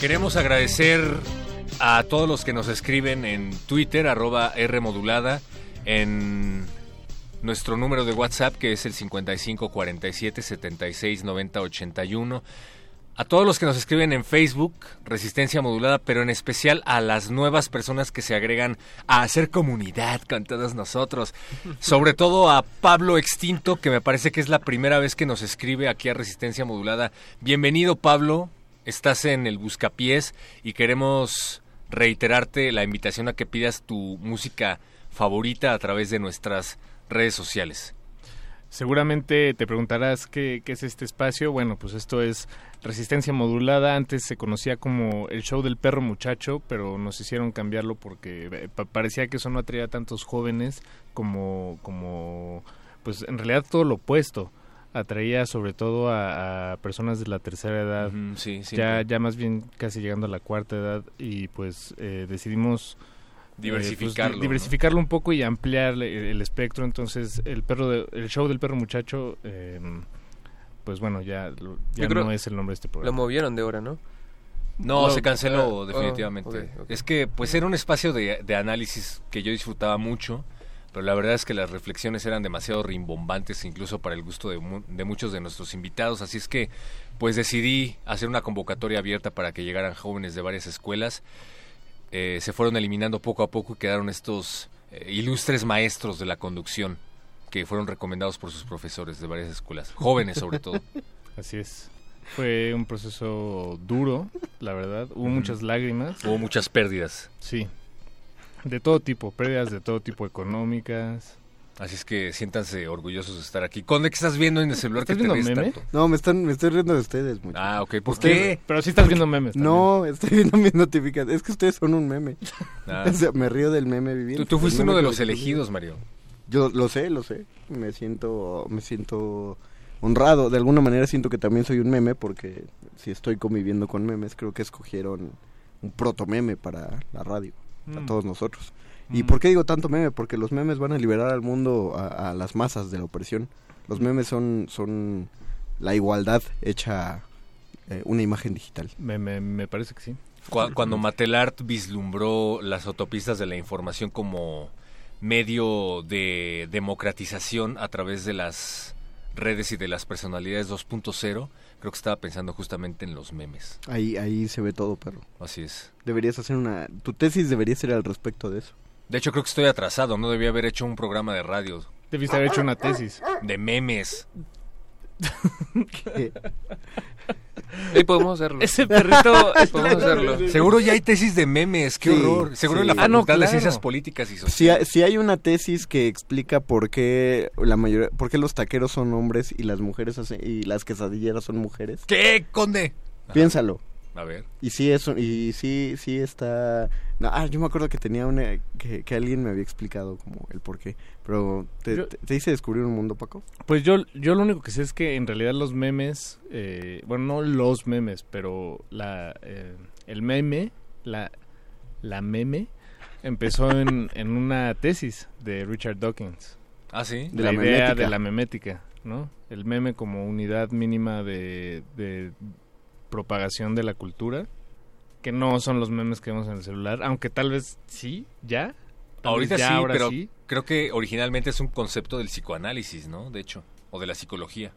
Queremos agradecer a todos los que nos escriben en Twitter, arroba Rmodulada en nuestro número de WhatsApp que es el 55 47 76 90 81. A todos los que nos escriben en Facebook, Resistencia Modulada, pero en especial a las nuevas personas que se agregan a hacer comunidad con todos nosotros. Sobre todo a Pablo Extinto, que me parece que es la primera vez que nos escribe aquí a Resistencia Modulada. Bienvenido, Pablo. Estás en el Buscapiés y queremos reiterarte la invitación a que pidas tu música favorita a través de nuestras redes sociales. Seguramente te preguntarás qué, qué, es este espacio. Bueno, pues esto es Resistencia Modulada. Antes se conocía como el show del perro muchacho, pero nos hicieron cambiarlo porque eh, parecía que eso no atraía a tantos jóvenes como, como, pues en realidad todo lo opuesto. Atraía sobre todo a, a personas de la tercera edad, uh -huh, sí, ya, ya más bien casi llegando a la cuarta edad y pues eh, decidimos diversificarlo, eh, pues, diversificarlo ¿no? un poco y ampliar el, el, espectro. Entonces, el perro de, el show del perro muchacho, eh, pues bueno, ya, ya no es el nombre de este programa. Lo movieron de hora, ¿no? No, se canceló uh, definitivamente. Oh, okay, okay. Es que pues era un espacio de, de, análisis que yo disfrutaba mucho, pero la verdad es que las reflexiones eran demasiado rimbombantes incluso para el gusto de, de muchos de nuestros invitados, así es que pues decidí hacer una convocatoria abierta para que llegaran jóvenes de varias escuelas eh, se fueron eliminando poco a poco y quedaron estos eh, ilustres maestros de la conducción que fueron recomendados por sus profesores de varias escuelas, jóvenes sobre todo. Así es. Fue un proceso duro, la verdad. Hubo mm. muchas lágrimas. Hubo muchas pérdidas. Sí. De todo tipo, pérdidas de todo tipo económicas. Así es que siéntanse orgullosos de estar aquí. ¿Con qué estás viendo en el celular que te viendo ves meme? tanto? No, me están me estoy riendo de ustedes, muchachos. Ah, ok. ¿Por Ustedes- qué? Pero sí estás viendo memes. también. No, estoy viendo mis notificaciones. Es que ustedes son un meme. Ah. O sea, me río del meme viviendo. Tú, tú fuiste uno de los elegidos, Mario. Yo lo sé, lo sé. Me siento, me siento honrado. De alguna manera siento que también soy un meme porque si estoy conviviendo con memes, creo que escogieron un proto meme para la radio, Mm. a todos nosotros. ¿Y Mm. por qué digo tanto meme? Porque los memes van a liberar al mundo, a, a las masas de la opresión. Los memes son, son la igualdad hecha eh, una imagen digital. Me, me, me parece que sí. Cu- Cuando Matelart vislumbró las autopistas de la información como medio de democratización a través de las redes y de las personalidades 2.0, creo que estaba pensando justamente en los memes. Ahí, ahí se ve todo, perro. Así es. Deberías hacer una... Tu tesis debería ser al respecto de eso. De hecho, creo que estoy atrasado, no debía haber hecho un programa de radio. Debiste haber hecho una tesis. De memes. Ahí podemos hacerlo. Ese perrito... Podemos hacerlo. Seguro ya hay tesis de memes, qué Sí, horror. Seguro en la Ah, no, Facultad de. Ciencias Políticas y Si, Sociales. hay- si hay una tesis que explica por qué la mayoría, por qué los taqueros son hombres y las mujeres y las quesadilleras son mujeres, ¿Qué, conde? piénsalo. A ver. Y sí eso y sí sí está no, ah, yo me acuerdo que tenía una que, que alguien me había explicado como el por qué, pero te, Yo- te, te hice descubrir un mundo, Paco. Pues yo, yo lo único que sé es que en realidad los memes, eh, bueno, no los memes, pero la, eh, el meme, la, la meme, empezó en, en una tesis de Richard Dawkins. Ah, sí. De la, la idea memética. de la memética, ¿no? El meme como unidad mínima de, de propagación de la cultura, que no son los memes que vemos en el celular, aunque tal vez sí, ya. Ahorita ya, sí, ahora pero sí. creo que originalmente es un concepto del psicoanálisis, ¿no? De hecho, o de la psicología.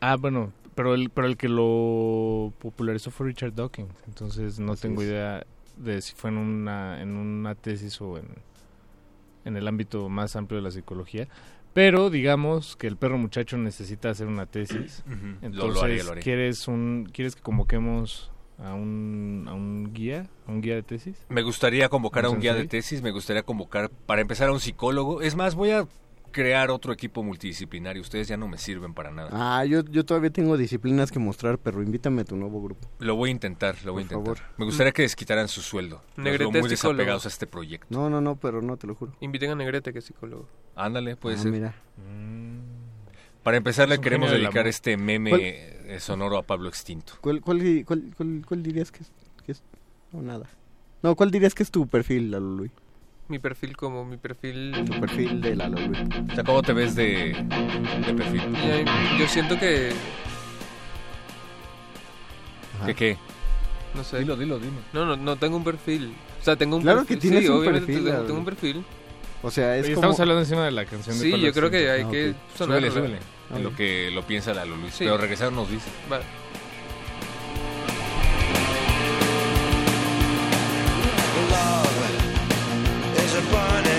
Ah, bueno, pero el, pero el que lo popularizó fue Richard Dawkins, entonces no Así tengo es. idea de si fue en una, en una tesis o en, en el ámbito más amplio de la psicología. Pero digamos que el perro muchacho necesita hacer una tesis. Entonces, lo haré, lo haré. ¿quieres, un, ¿quieres que convoquemos a un, a un guía? ¿A un guía de tesis? Me gustaría convocar a ¿Un guía de tesis, me gustaría convocar, para empezar, a un psicólogo. Es más, voy a crear otro equipo multidisciplinario. Ustedes ya no me sirven para nada. Ah, yo yo todavía tengo disciplinas que mostrar, pero invítame a tu nuevo grupo. Lo voy a intentar, lo voy a Por intentar. favor. Me gustaría que desquitaran su sueldo. Los Negrete veo muy psicólogo. desapegados a este proyecto. No, no, no, pero no te lo juro. Inviten a Negrete, que es psicólogo. Ándale, puede Ah, ser. mira. Para empezar, le queremos dedicar este meme ¿Cuál? eh, sonoro a Pablo Extinto. ¿Cuál cuál cuál, cuál, cuál dirías que es, que es no nada? No, ¿cuál dirías que es tu perfil, Lalo Luis? Mi perfil como mi perfil... Tu perfil de Lalo Luis. O sea, ¿cómo te ves de, de perfil? Ya- Yo siento que... Ajá. ¿Qué qué? No sé. Dilo, dilo, dime. No, no, no tengo un perfil. O sea, tengo un Claro perfil. que tienes sí, un obviamente perfil, tengo un perfil. O sea, es Oye, como Estamos hablando encima de la canción de Sí, Pablo yo creo que hay Ah, que ok. sonarla. Súbele, súbele. Ah, En lo que lo piensa Lalo Luis. Sí. Pero regresar nos dice. Va. Love is a burning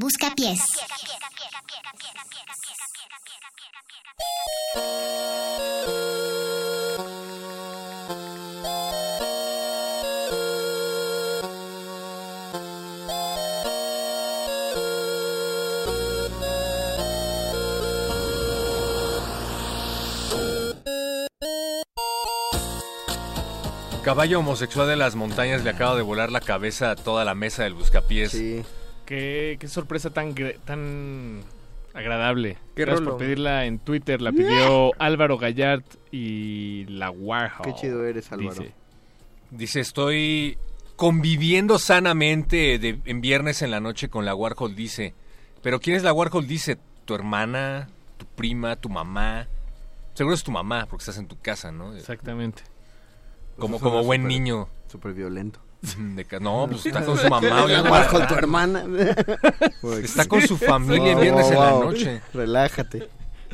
Buscapiés. Caballo homosexual de las montañas le acaba de volar la cabeza a toda la mesa del buscapiés. Sí. Qué, qué sorpresa tan tan agradable. Qué Gracias por pedirla en Twitter. La pidió Álvaro Gallard y la Warhol. Qué chido eres, Álvaro. Dice. Dice, estoy conviviendo sanamente de- en viernes en la noche con la Warhol, dice. Pero ¿quién es la Warhol? Dice, tu hermana, tu prima, tu mamá. Seguro es tu mamá, porque estás en tu casa, ¿no? Exactamente. Como, Pues como buen niño. Súper violento. De ca- no, pues está con su mamá. Oye, Warhol, tu hermana. Está con su familia en viernes en la noche. Relájate.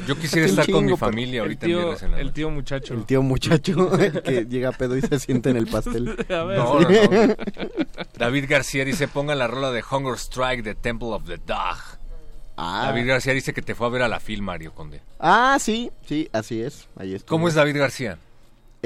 Yo quisiera estar con mi familia El ahorita en viernes en la el noche. tío muchacho. El tío muchacho el que llega a pedo y se siente en el pastel. A ver, No, no, no. David García dice, pongan la rola de Hunger Strike de Temple of the Dog. Ah. David García dice que te fue a ver a la film, Mario Conde. Ah, sí, sí, así es. Ahí está. ¿Cómo es David García?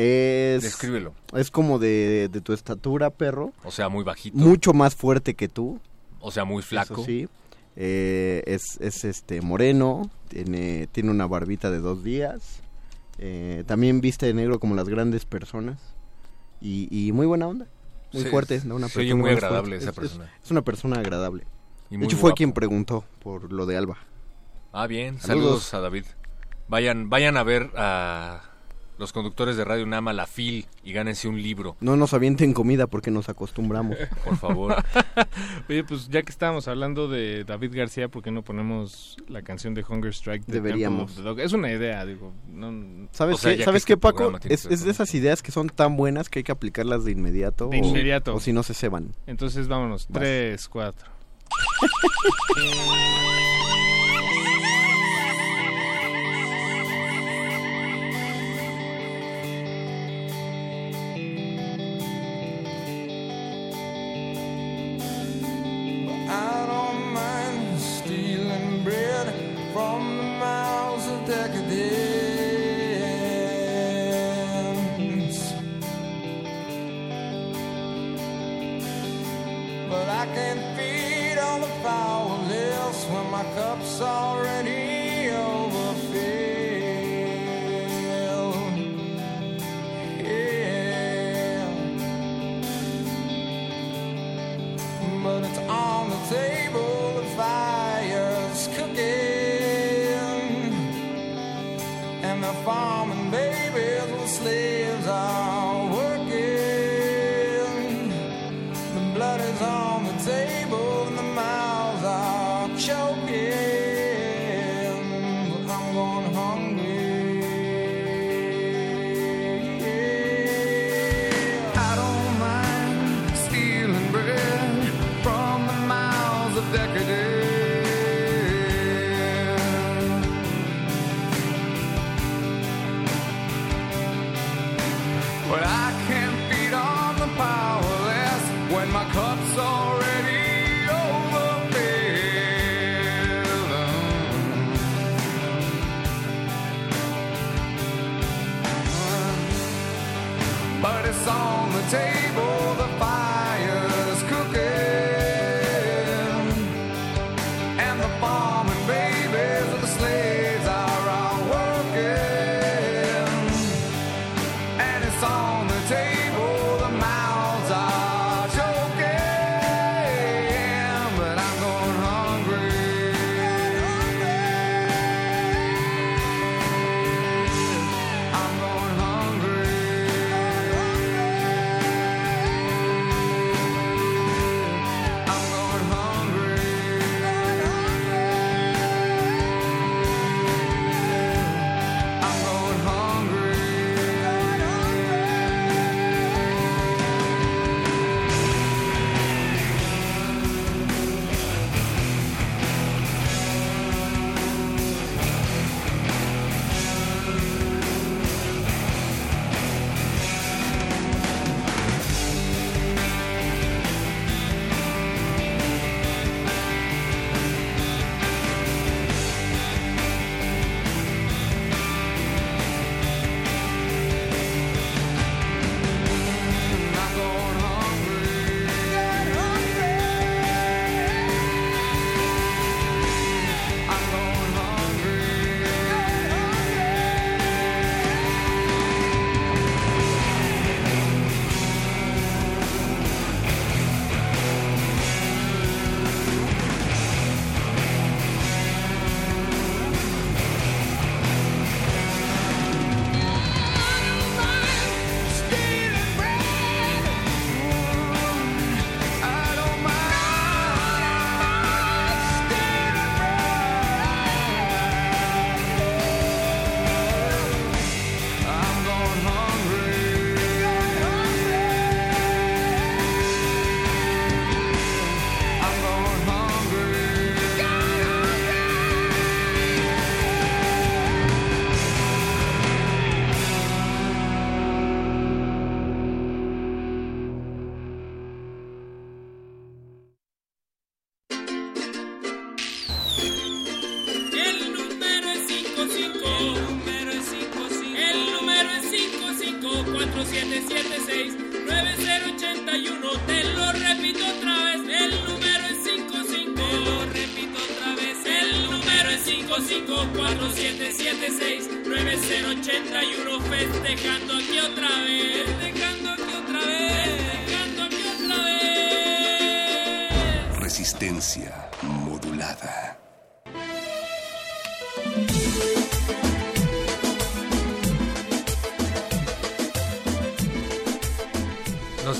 Es. Descríbelo. Es como de, de tu estatura, perro. O sea, muy bajito. Mucho más fuerte que tú. O sea, muy flaco. Eso sí. Eh, es, es este moreno. Tiene, tiene una barbita de dos días. eh, también viste de negro como las grandes personas. Y, y muy buena onda. Muy Sí, fuerte. ¿no? Una persona muy agradable esa Es- persona. Es, es una persona agradable. Y de hecho, fue quien preguntó por lo de Alba. Ah, bien. Saludos. Saludos, a David. Vayan, vayan a ver a los conductores de Radio Nama, la FIL, y gánense un libro. No nos avienten comida porque nos acostumbramos. Por favor. Oye, pues ya que estábamos hablando de David García, ¿por qué no ponemos la canción de Hunger Strike? de Deberíamos. Temple of the Dog? Es una idea, digo. no- ¿Sabes o sea, qué, ¿Sabes que qué este Paco? Es, de esas ideas que son tan buenas que hay que aplicarlas de inmediato. De o- inmediato. O, si no se ceban. Entonces vámonos, Vas. tres, cuatro.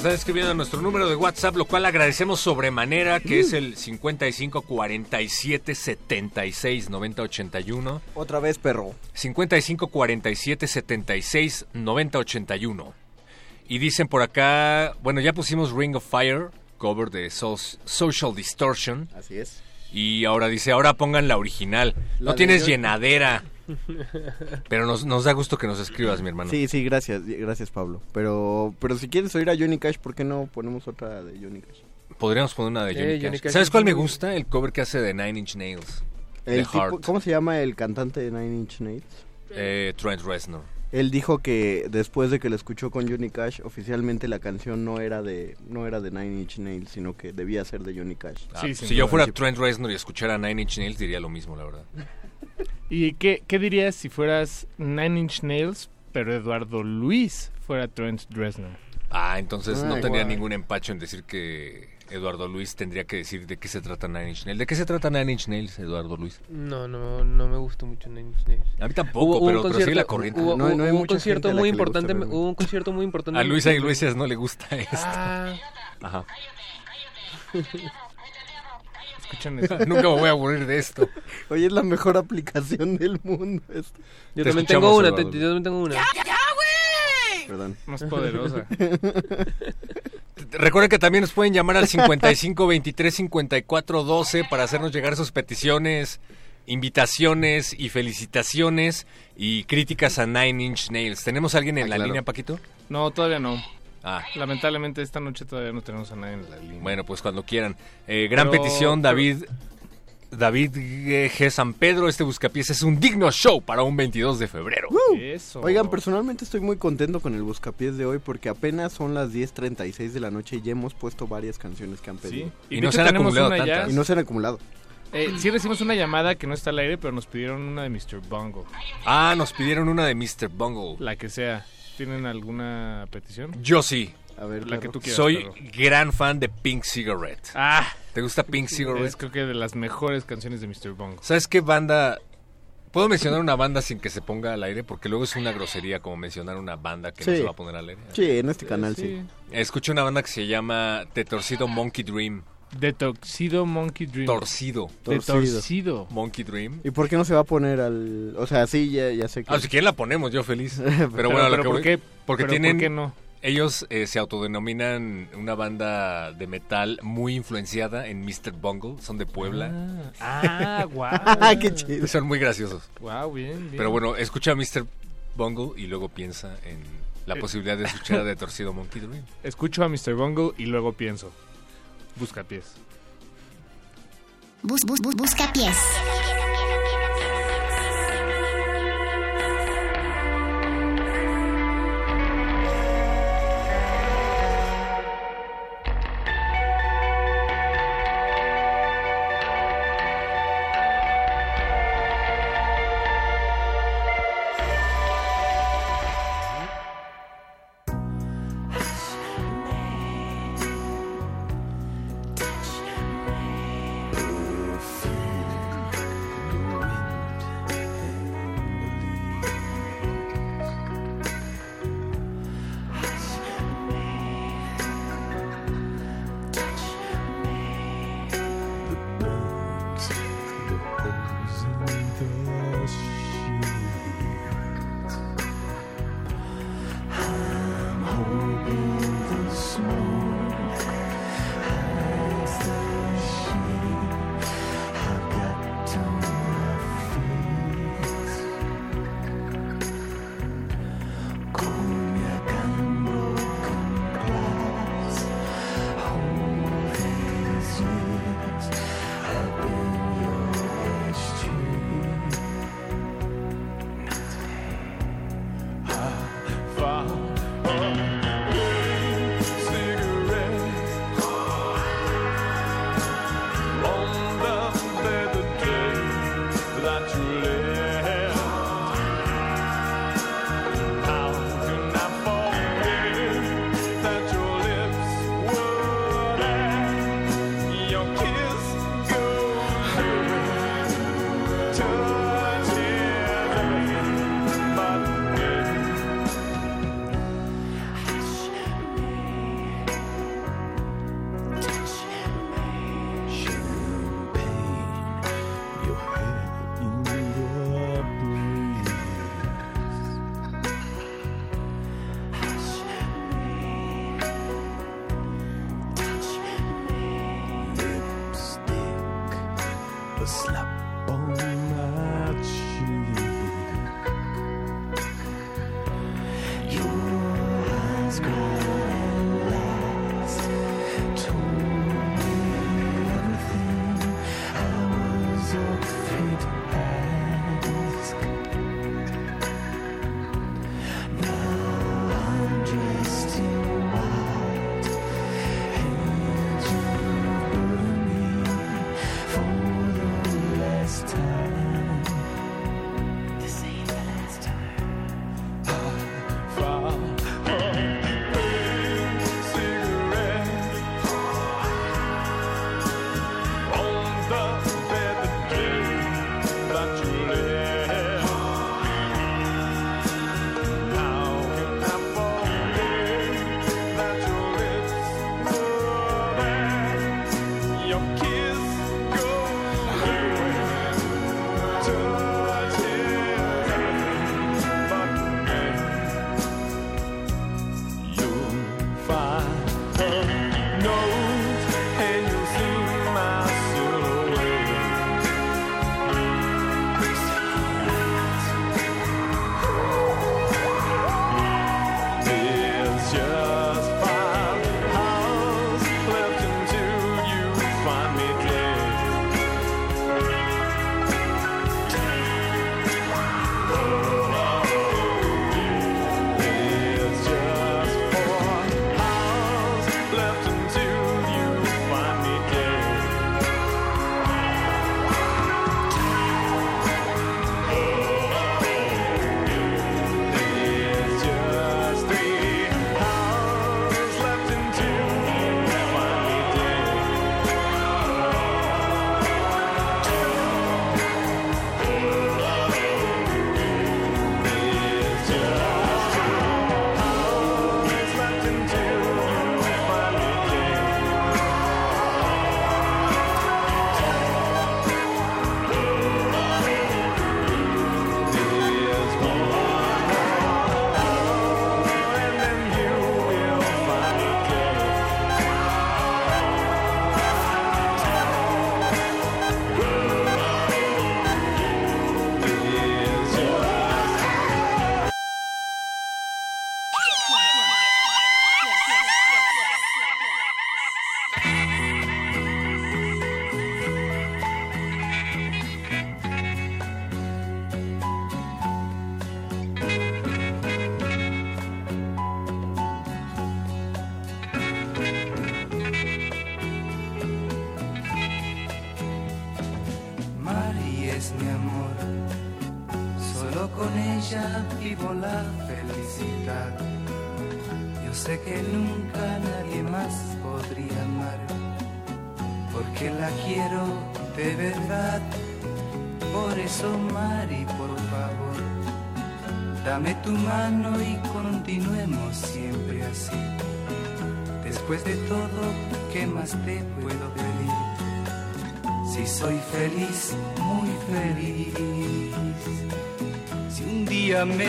están escribiendo a nuestro número de WhatsApp, lo cual agradecemos sobremanera, que es el 55 47 76 90 81. Otra vez, perro. 55 47 76 90 81. Y dicen por acá, bueno, ya pusimos Ring of Fire, cover de So- Social Distortion. Así es. Y ahora dice, ahora pongan la original. La no tienes llenadera. Pero nos, nos da gusto que nos escribas, mi hermano. Sí, sí, gracias, gracias Pablo. Pero, pero si quieres oír a Johnny Cash, ¿por qué no ponemos otra de Johnny Cash? Podríamos poner una de Eh, Johnny, Johnny Cash. ¿Sabes es cuál me gusta? El cover que hace de Nine Inch Nails. El tipo- Heart. ¿Cómo se llama el cantante de Nine Inch Nails? Eh, Trent Reznor. Él dijo que después de que lo escuchó con Johnny Cash, oficialmente la canción no era de no era de Nine Inch Nails, sino que debía ser de Johnny Cash. Ah, si yo fuera Trent Reznor y escuchara Nine Inch Nails, diría lo mismo, la verdad. ¿Y qué, qué dirías si fueras Nine Inch Nails, pero Eduardo Luis fuera Trent Reznor? Ah, entonces no guay. ningún empacho en decir que Eduardo Luis tendría que decir de qué se trata Nine Inch Nails. ¿De qué se trata Nine Inch Nails, Eduardo Luis? No, no, no me gustó mucho Nine Inch Nails. A mí tampoco, Hubo- hubo pero- pero sigue la corriente. Hubo, No no hay hubo un concierto muy gusta importante, hubo un concierto muy importante. A Luisa Iglesias no le gusta esto. Ah. Ajá. Escuchan eso. Nunca me voy a aburrir de esto. Oye, es la mejor aplicación del mundo. esto. Yo también tengo una, te- yo también tengo una. Perdón. Más poderosa. Recuerden que también nos pueden llamar al 55 23 54 12 para hacernos llegar sus peticiones, invitaciones y felicitaciones y críticas a Nine Inch Nails. ¿Tenemos a alguien en Ah, la claro. línea, Paquito? No, todavía no. Ah. Lamentablemente esta noche todavía no tenemos a nadie en la línea. Bueno, pues cuando quieran. Eh, gran Pero- petición, pero- David. David G. San Pedro, este buscapiés es un digno show para un 22 de febrero. Eso. Oigan, personalmente estoy muy contento con el buscapiés de hoy porque apenas son las 10.36 de la noche y ya hemos puesto varias canciones que han pedido. Y no se han acumulado tantas. Y no se han acumulado. Eh, sí recibimos una llamada que no está al aire, pero nos pidieron una de Mr. Bungle. Ah, nos pidieron una de Mr. Bungle. La que sea. ¿Tienen alguna petición? Yo sí. A ver, la que tú quieras. Soy perro. gran fan de Pink Cigarette. Ah. ¿Te gusta Pink Cigarette? Es creo que de las mejores canciones de Mr. Bungle. ¿Sabes qué banda? ¿Puedo mencionar una banda sin que se ponga al aire? Porque luego es una grosería como mencionar una banda que no Sí. se va a poner al aire. Sí, en este canal sí. Escuché una banda que se llama The Torcido Monkey Dream. De Torcido Monkey Dream. Torcido. De Torcido. Monkey Dream. ¿Y por qué no se va a poner al...? O sea, sí, ya, ya sé que... Ah, si quieren la ponemos, yo feliz. Pero, Pero- bueno, a lo pero que ¿por voy- qué? Porque Pero tienen... ¿por qué no? Ellos eh, se autodenominan una banda de metal muy influenciada en Mr. Bungle. Son de Puebla. Ah, guau. Qué chido. Son muy graciosos. Wow, bien, bien. Pero bueno, escucha a Mr. Bungle y luego piensa en la Eh. posibilidad de escuchar a The Torcido Monkey Dream. Escucho a Mr. Bungle y luego pienso. Busca pies. Bus, bus, bus, busca pies. tu mano y continuemos siempre así. Después de todo, ¿qué más te puedo pedir? Si soy feliz, muy feliz. Si un día me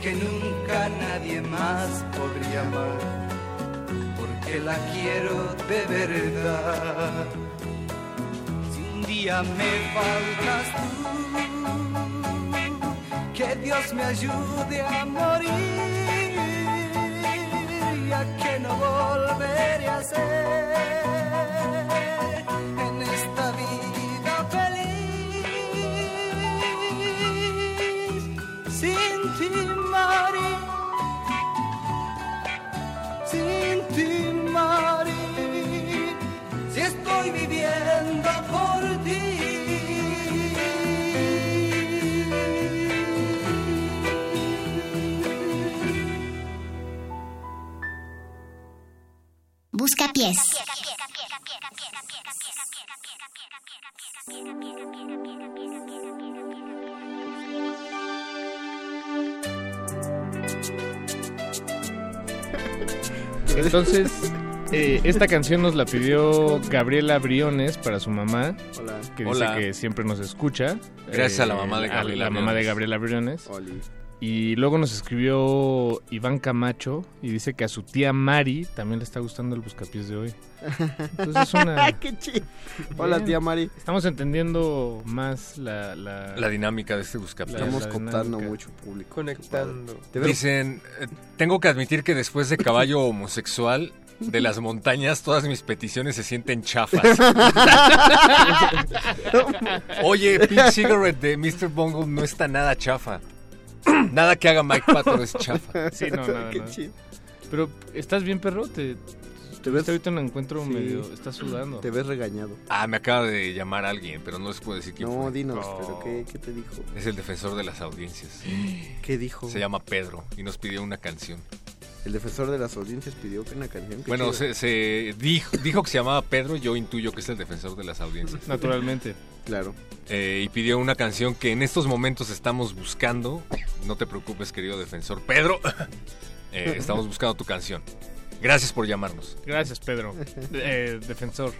que nunca nadie más podría amar, porque la quiero de verdad. Si un día me faltas tú, que Dios me ayude a morir, Entonces, eh, esta canción nos la pidió Gabriela Briones para su mamá. Hola. Que dice Hola. que siempre nos escucha. Gracias a la mamá de a Gabriela la mamá de Briones. Gabriela Briones. Oli. Y luego nos escribió Iván Camacho y dice que a su tía Mari también le está gustando el buscapiés de hoy. Entonces es una... ¡Qué chido! Hola, tía Mari. Estamos entendiendo más la... La, La dinámica de este buscapiés. Estamos dinámica. mucho público. Conectando. Dicen, eh, tengo que admitir que después de caballo homosexual de las montañas, todas mis peticiones se sienten chafas. Oye, Pink Cigarette de Mr. Bungle no está nada chafa. Nada que haga Mike Patton es chafa. Sí, no, nada, Qué nada. chido. Pero, ¿estás bien, perro? Te, Te ves- ahorita un encuentro Sí. medio... Estás sudando. Te ves regañado. Ah, me acaba de llamar alguien, pero no les puedo decir quién No, fue. dinos, Oh. pero ¿qué, ¿qué te dijo? Es el defensor de las audiencias. ¿Qué dijo? Se llama Pedro y nos pidió una canción. El defensor de las audiencias pidió que una canción. Bueno, se, se dijo, dijo que se llamaba Pedro, yo intuyo que es el defensor de las audiencias. Naturalmente. Claro. Eh, y pidió una canción que en estos momentos estamos buscando. No te preocupes, querido defensor. Pedro, eh, estamos buscando tu canción. Gracias por llamarnos. Gracias, Pedro. Eh, defensor.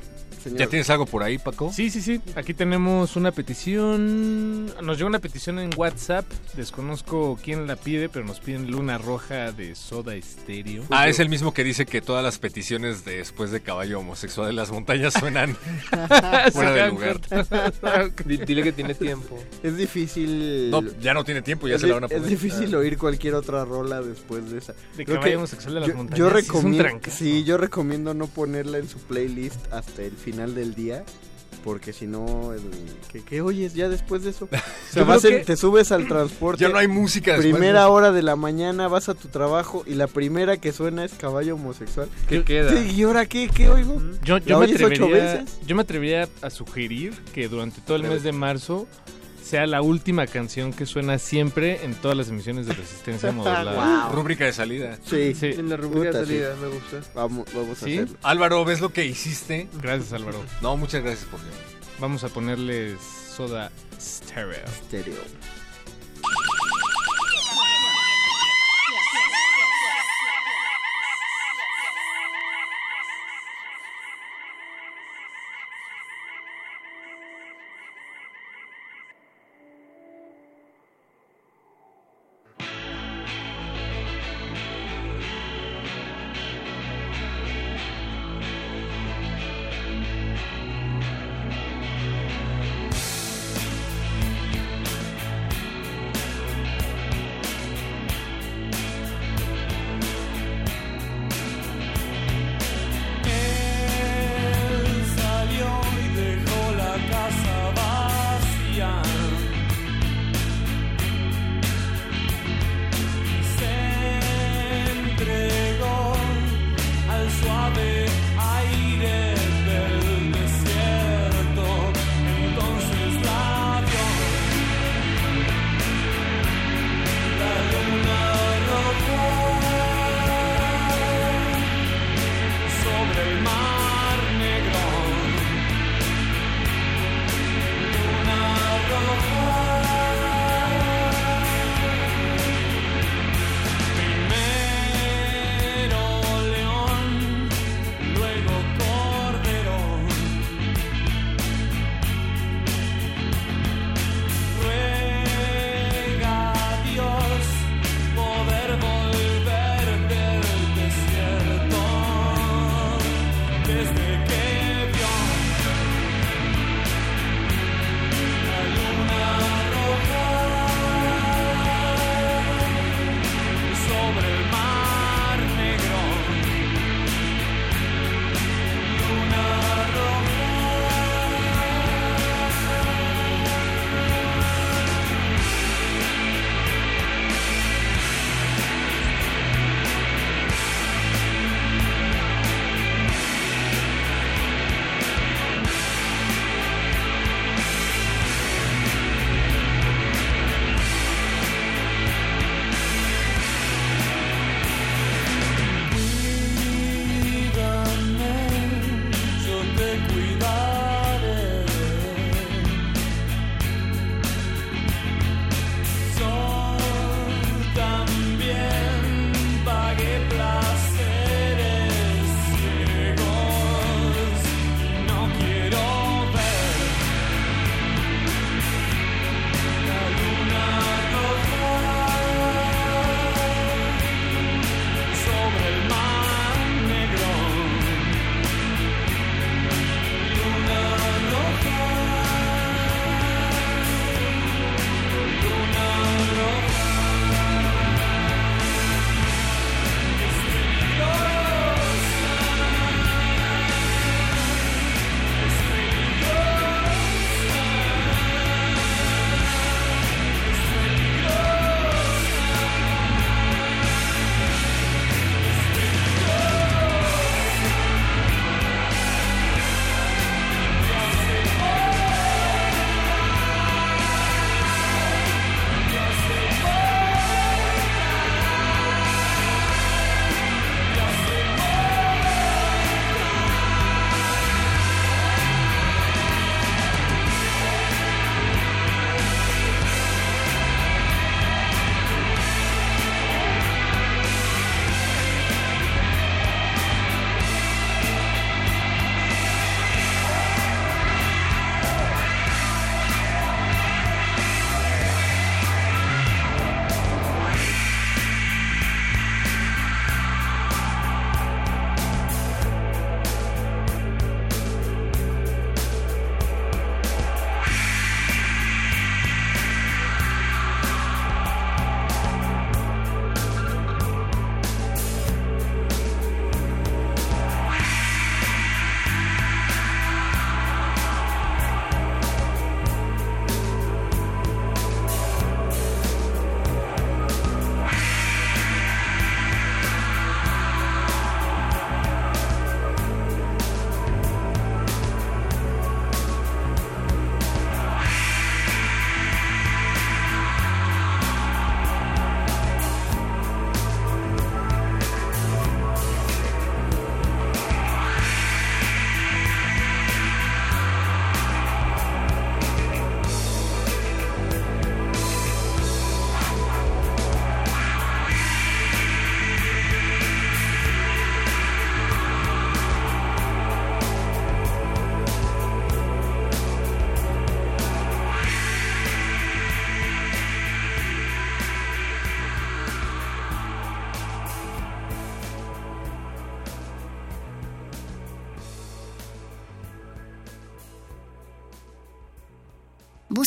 Señor. ¿Ya tienes algo por ahí, Paco? Sí, sí, sí. Aquí tenemos una petición. Nos llegó una petición en WhatsApp. Desconozco quién la pide, pero nos piden Luna Roja de Soda Estéreo. Ah, es el mismo que dice que todas las peticiones de después de caballo homosexual de las montañas suenan fuera de lugar. Di- Dile que tiene tiempo. Es difícil. No, ya no tiene tiempo, ya es, se la van a poner. es difícil oír cualquier otra rola después de esa. De Creo caballo que homosexual de las yo, montañas. Yo sí es un recomiendo, sí, yo recomiendo no ponerla en su playlist hasta el final del día. Porque si no, el- ¿qué, qué oyes ya después de eso? O sea, vas en- que te subes al transporte. Ya no hay música después Primera eso. hora de la mañana vas a tu trabajo y la primera que suena es caballo homosexual. ¿Qué queda? Sí, ¿Y ahora qué, qué oigo? Yo, ¿La yo, me oyes ocho atrevería, veces? yo me atrevería a sugerir que durante todo el mes de marzo sea la última canción que suena siempre en todas las emisiones de Resistencia Modulada. Wow. Rúbrica de salida. Sí, Sí. En la rubrica Puta, de salida, sí. me gusta. Vamos, vamos a ¿Sí? hacerlo. Álvaro, ¿ves lo que hiciste? Gracias, Álvaro. No, muchas gracias por llamar. Vamos a ponerles Soda Stereo. Stereo.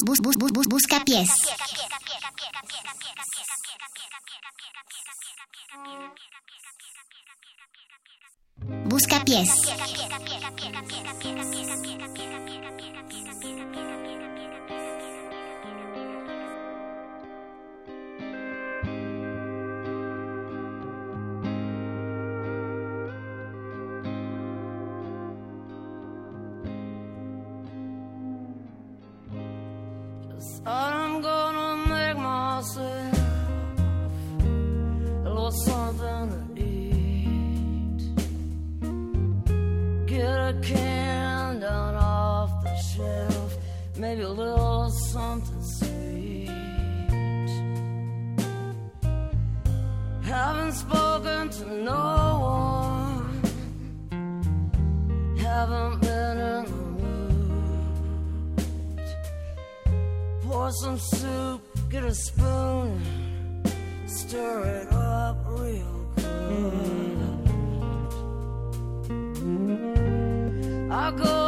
Bus, bus, bus, bus, bus, busca pies. I'm gonna make myself a little something to eat. Get a can down off the shelf, maybe a little something sweet. Haven't spoken to no one, haven't been in Pour some soup, get a spoon, stir it up real good. I'll go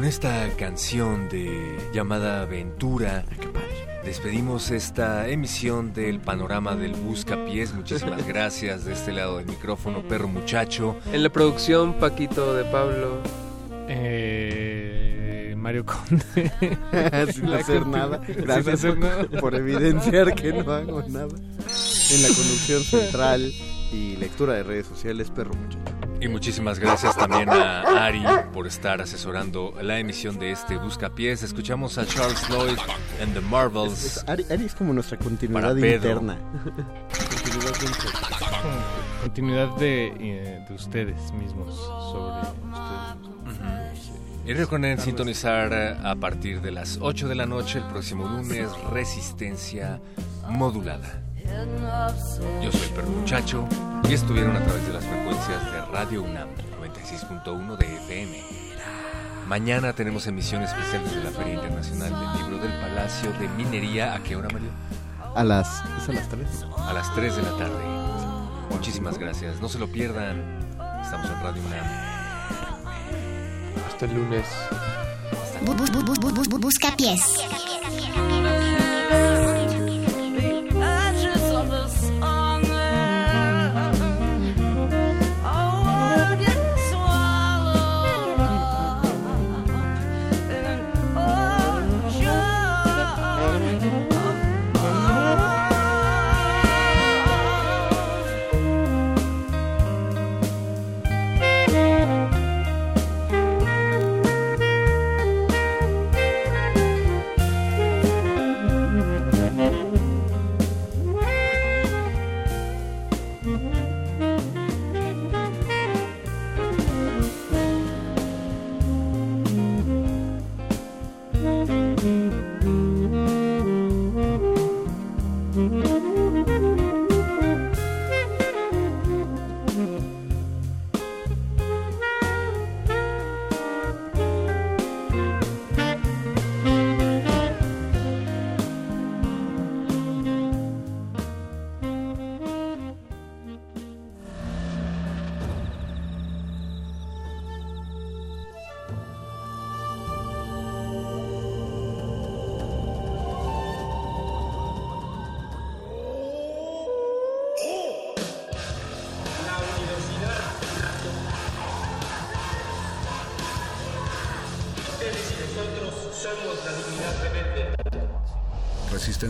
con esta canción de llamada Aventura, despedimos esta emisión del panorama del Buscapiés. Muchísimas gracias de este lado del micrófono, perro muchacho. En la producción, Paquito de Pablo. Eh, Mario Conde. Sin hacer nada. sin Gracias hacer por, nada. por evidenciar que no hago nada. En la conducción central y lectura de redes sociales, perro muchacho. Y muchísimas gracias también a Ari por estar asesorando la emisión de este Buscapiés. Escuchamos a Charles Lloyd and the Marvels. Ari, Ari es como nuestra continuidad interna. Continuidad interna. Continuidad de, eh, de ustedes mismos sobre ustedes. Y recuerden sintonizar eh, a partir de las 8 de la noche el próximo lunes Resistencia Modulada. Yo soy Perro Muchacho y estuvieron a través de las frecuencias de Radio UNAM 96.1 de FM. Mañana tenemos emisión especial desde la Feria Internacional del Libro del Palacio de Minería. ¿A qué hora, Mario? A las, es a las 3. A las 3 de la tarde. Muchísimas gracias. No se lo pierdan. Estamos en Radio UNAM. Hasta el lunes. Bu- bu- bu- bu- bu- bu- busca pies.